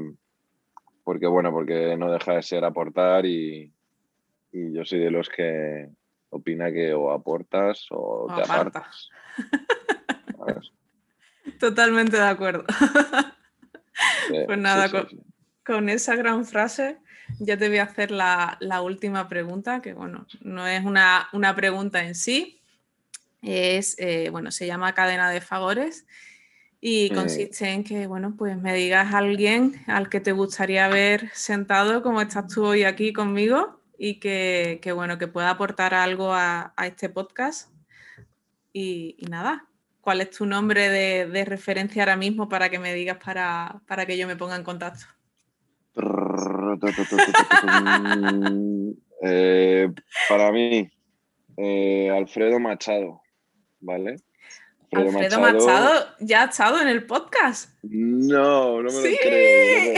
porque bueno, porque no deja de ser aportar y, y yo soy de los que opina que o aportas o, te apartas. Totalmente de acuerdo. pues nada, con, esa gran frase ya te voy a hacer la, última pregunta, que bueno, no es una, pregunta en sí, es, eh, bueno, se llama cadena de favores y consiste en que, bueno, pues me digas a alguien al que te gustaría ver sentado como estás tú hoy aquí conmigo y que, bueno, que pueda aportar algo a, este podcast. Y, nada, ¿cuál es tu nombre de, referencia ahora mismo para que me digas para, que yo me ponga en contacto? Eh, para mí, eh, Alfredo Machado, ¿vale? Alfredo, Machado, ya ha estado en el podcast. No, no me lo creo.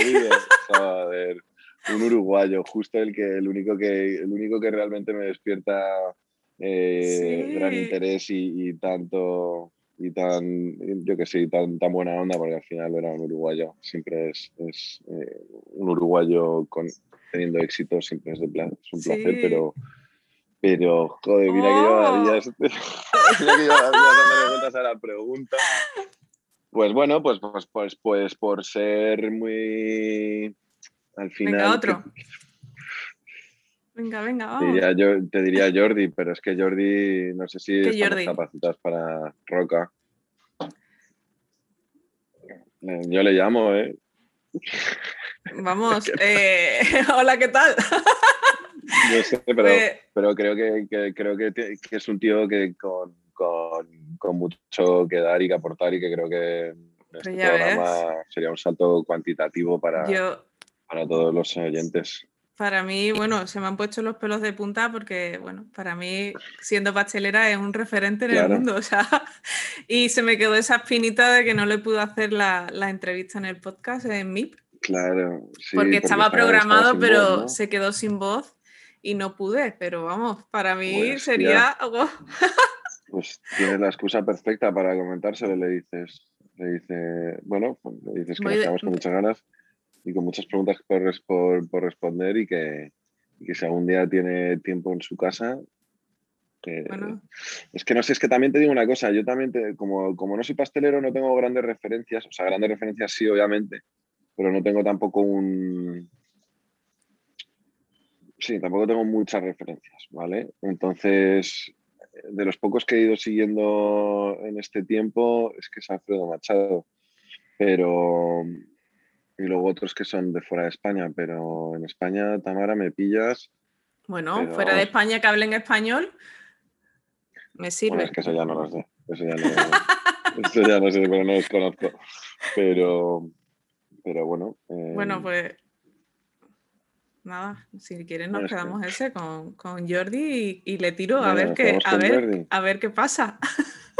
Un uruguayo, justo el que el único que el único que realmente me despierta eh, gran interés y, tanto y tan yo que sé tan tan buena onda porque al final era un uruguayo siempre es, es eh, un uruguayo con, teniendo éxito siempre es, de plan, es un placer pero pero joder mira que lleva oh. días mira que a la pregunta pues bueno pues pues pues pues por ser muy al final. Venga, otro. Venga, venga, vamos. Te diría, yo, te diría Jordi, pero es que Jordi, no sé si estamos capacitados para Roca. Eh, yo le llamo, ¿eh? Vamos, eh, hola, ¿qué tal? No sé, pero, pues pero creo, que, creo que, es un tío que con, con, con, mucho que dar y que aportar y que creo que este programa sería un salto cuantitativo para, yo, para todos los oyentes. Para mí, bueno, se me han puesto los pelos de punta porque, bueno, para mí, siendo pastelera es un referente en el mundo, o sea, y se me quedó esa espinita de que no le pude hacer la, entrevista en el podcast, en MIP. Claro, sí. Porque, estaba programado, pero se quedó sin voz y no pude, pero vamos, para mí sería algo... pues tienes la excusa perfecta para comentárselo, le dices, le dice, bueno, pues le dices que nos quedamos con muchas ganas y con muchas preguntas por, por, responder y que, que si algún día tiene tiempo en su casa, es que no sé, es que también te digo una cosa, yo también, como, como no soy pastelero, no tengo grandes referencias, o sea, grandes referencias sí, obviamente, pero no tengo tampoco un... Sí, tampoco tengo muchas referencias, ¿vale? Entonces, de los pocos que he ido siguiendo en este tiempo es que es Alfredo Machado, pero... Y luego otros que son de fuera de España, pero en España, Tamara, me pillas. Bueno, fuera de España que hablen español, me sirve. es que eso ya no lo sé. Eso ya no, eso ya no sé, pero no los conozco. Pero, pero bueno. Bueno, eh, pues nada, si quieres nos quedamos ese con, con, Jordi y, le tiro a ver qué, a ver, a ver qué pasa.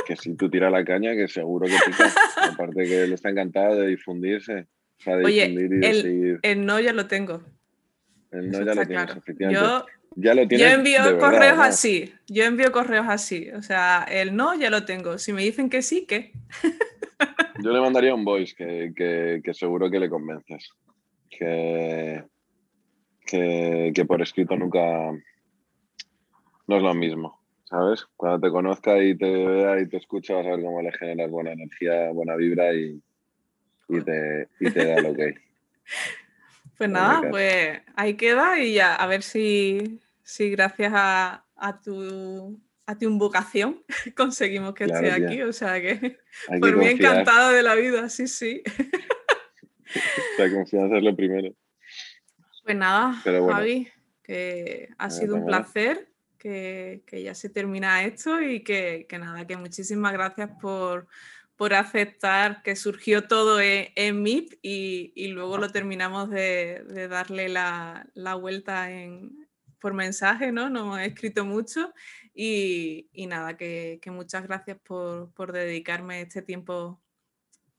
Que si tú tiras la caña, que seguro que pica. Aparte que él está encantado de difundirse. Oye, el, el, no ya lo tengo. El no ya lo tienes, efectivamente. Yo yo envío correos así, yo envío correos así. O sea, el no ya lo tengo. Si me dicen que sí, ¿qué? yo le mandaría un voice que, seguro que le convences. Que, que, por escrito nunca no es lo mismo. ¿Sabes? Cuando te conozca y te vea y te escucha, vas a ver cómo le generas buena energía, buena vibra y, te, y te da lo que hay. Pues nada, pues ahí queda y ya, a ver si, si gracias a, tu a tu invocación conseguimos que esté aquí. O sea que por mí encantado de la vida, sí, sí. La confianza es lo primero. Pues nada, Javi, que ha sido un placer, que, ya se termina esto y que, nada, que muchísimas gracias por, aceptar que surgió todo en, en Meet y, luego lo terminamos de, darle la, la vuelta en, por mensaje, ¿no? Nos hemos escrito mucho y, nada, que, muchas gracias por, dedicarme este tiempo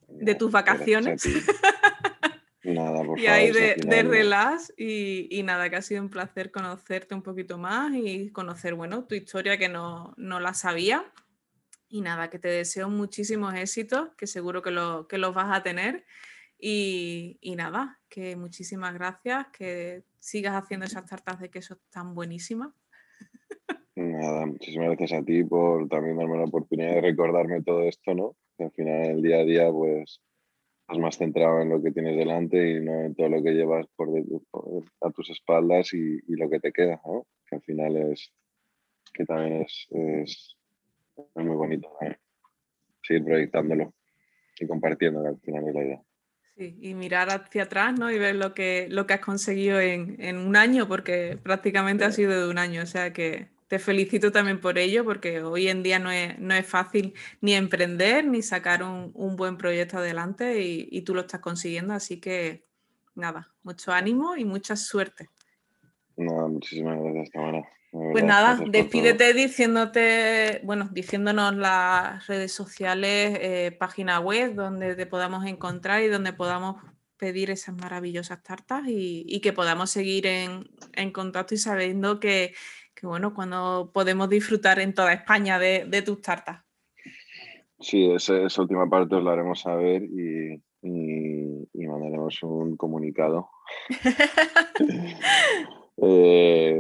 de tus vacaciones. Nada, por y ahí de, de relax y, nada, que ha sido un placer conocerte un poquito más y conocer, bueno, tu historia que no, la sabía. Y nada, que te deseo muchísimos éxitos, que seguro que, lo, que los vas a tener. Y, y, nada, que muchísimas gracias, que sigas haciendo esas tartas de queso tan buenísimas. Nada, muchísimas gracias a ti por también darme la oportunidad de recordarme todo esto, ¿no? Que al final el día a día, pues, estás más centrado en lo que tienes delante y no en todo lo que llevas por, a tus espaldas y, lo que te queda, ¿no? Que al final es, que también es, es, muy bonito, Seguir proyectándolo y compartiéndolo al final de la idea. Sí, y mirar hacia atrás ¿no? y ver lo que, lo que has conseguido en, un año, porque prácticamente ha sido de un año. O sea que te felicito también por ello, porque hoy en día no es, no es fácil ni emprender ni sacar un, buen proyecto adelante y, tú lo estás consiguiendo. Así que nada, mucho ánimo y mucha suerte. Nada, muchísimas gracias, Tamara. Pues nada, despídete diciéndote, bueno, diciéndonos las redes sociales, eh, página web donde te podamos encontrar y donde podamos pedir esas maravillosas tartas y, que podamos seguir en, contacto y sabiendo que, bueno, cuando podemos disfrutar en toda España de, tus tartas. Sí, esa, última parte os la haremos saber y, y mandaremos un comunicado. Eh,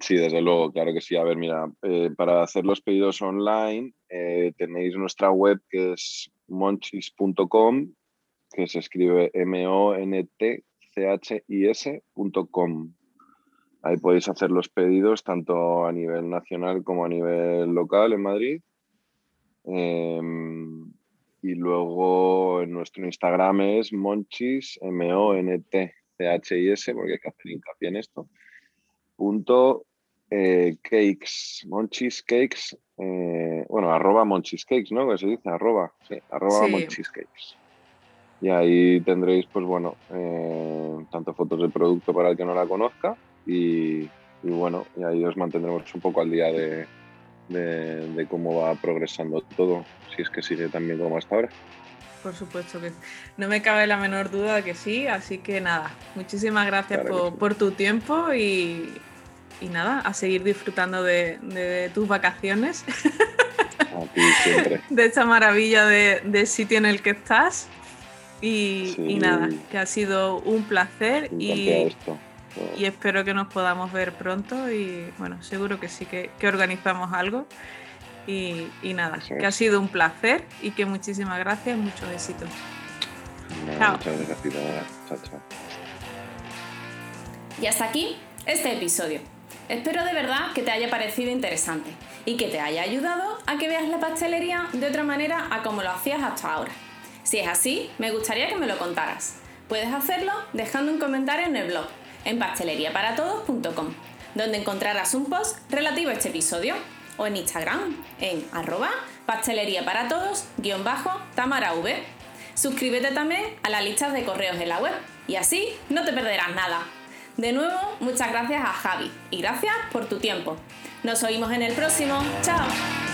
sí, desde luego, claro que sí. A ver, mira, eh, para hacer los pedidos online eh, tenéis nuestra web que es monchis.com, que se escribe M-O-N-T-C-H-I-S.com. Ahí podéis hacer los pedidos tanto a nivel nacional como a nivel local en Madrid. Em, y luego en nuestro Instagram es monchis, M-O-N-T-C-H-I-S, porque hay que hacer hincapié en esto punto eh, cakes, monchis cakes, eh, bueno, arroba monchis cakes, ¿no? Que se dice, arroba, sí, arroba monchis cakes. Y ahí tendréis, pues bueno, eh, tanto fotos del producto para el que no la conozca y, bueno, y ahí os mantendremos un poco al día de, de, cómo va progresando todo, si es que sigue tan bien como hasta ahora. Por supuesto que no me cabe la menor duda de que sí, así que nada, muchísimas gracias por, tu tiempo y, nada, a seguir disfrutando de, tus vacaciones. de esta maravilla de, sitio en el que estás. Y, nada, que ha sido un placer y, y espero que nos podamos ver pronto y bueno, seguro que sí que, organizamos algo. Y, nada, que ha sido un placer y que muchísimas gracias, muchos éxitos. chao. Muchas gracias. Chao, chao. Y hasta aquí este episodio. Espero de verdad que te haya parecido interesante y que te haya ayudado a que veas la pastelería de otra manera a como lo hacías hasta ahora. Si es así, me gustaría que me lo contaras. Puedes hacerlo dejando un comentario en el blog, en pasteleriaparatodos.com, donde encontrarás un post relativo a este episodio, o en Instagram, en arroba pasteleriaparatodos-tamarav. Suscríbete también a la lista de correos de la web y así no te perderás nada. De nuevo, muchas gracias a Javi y gracias por tu tiempo. Nos oímos en el próximo. ¡Chao!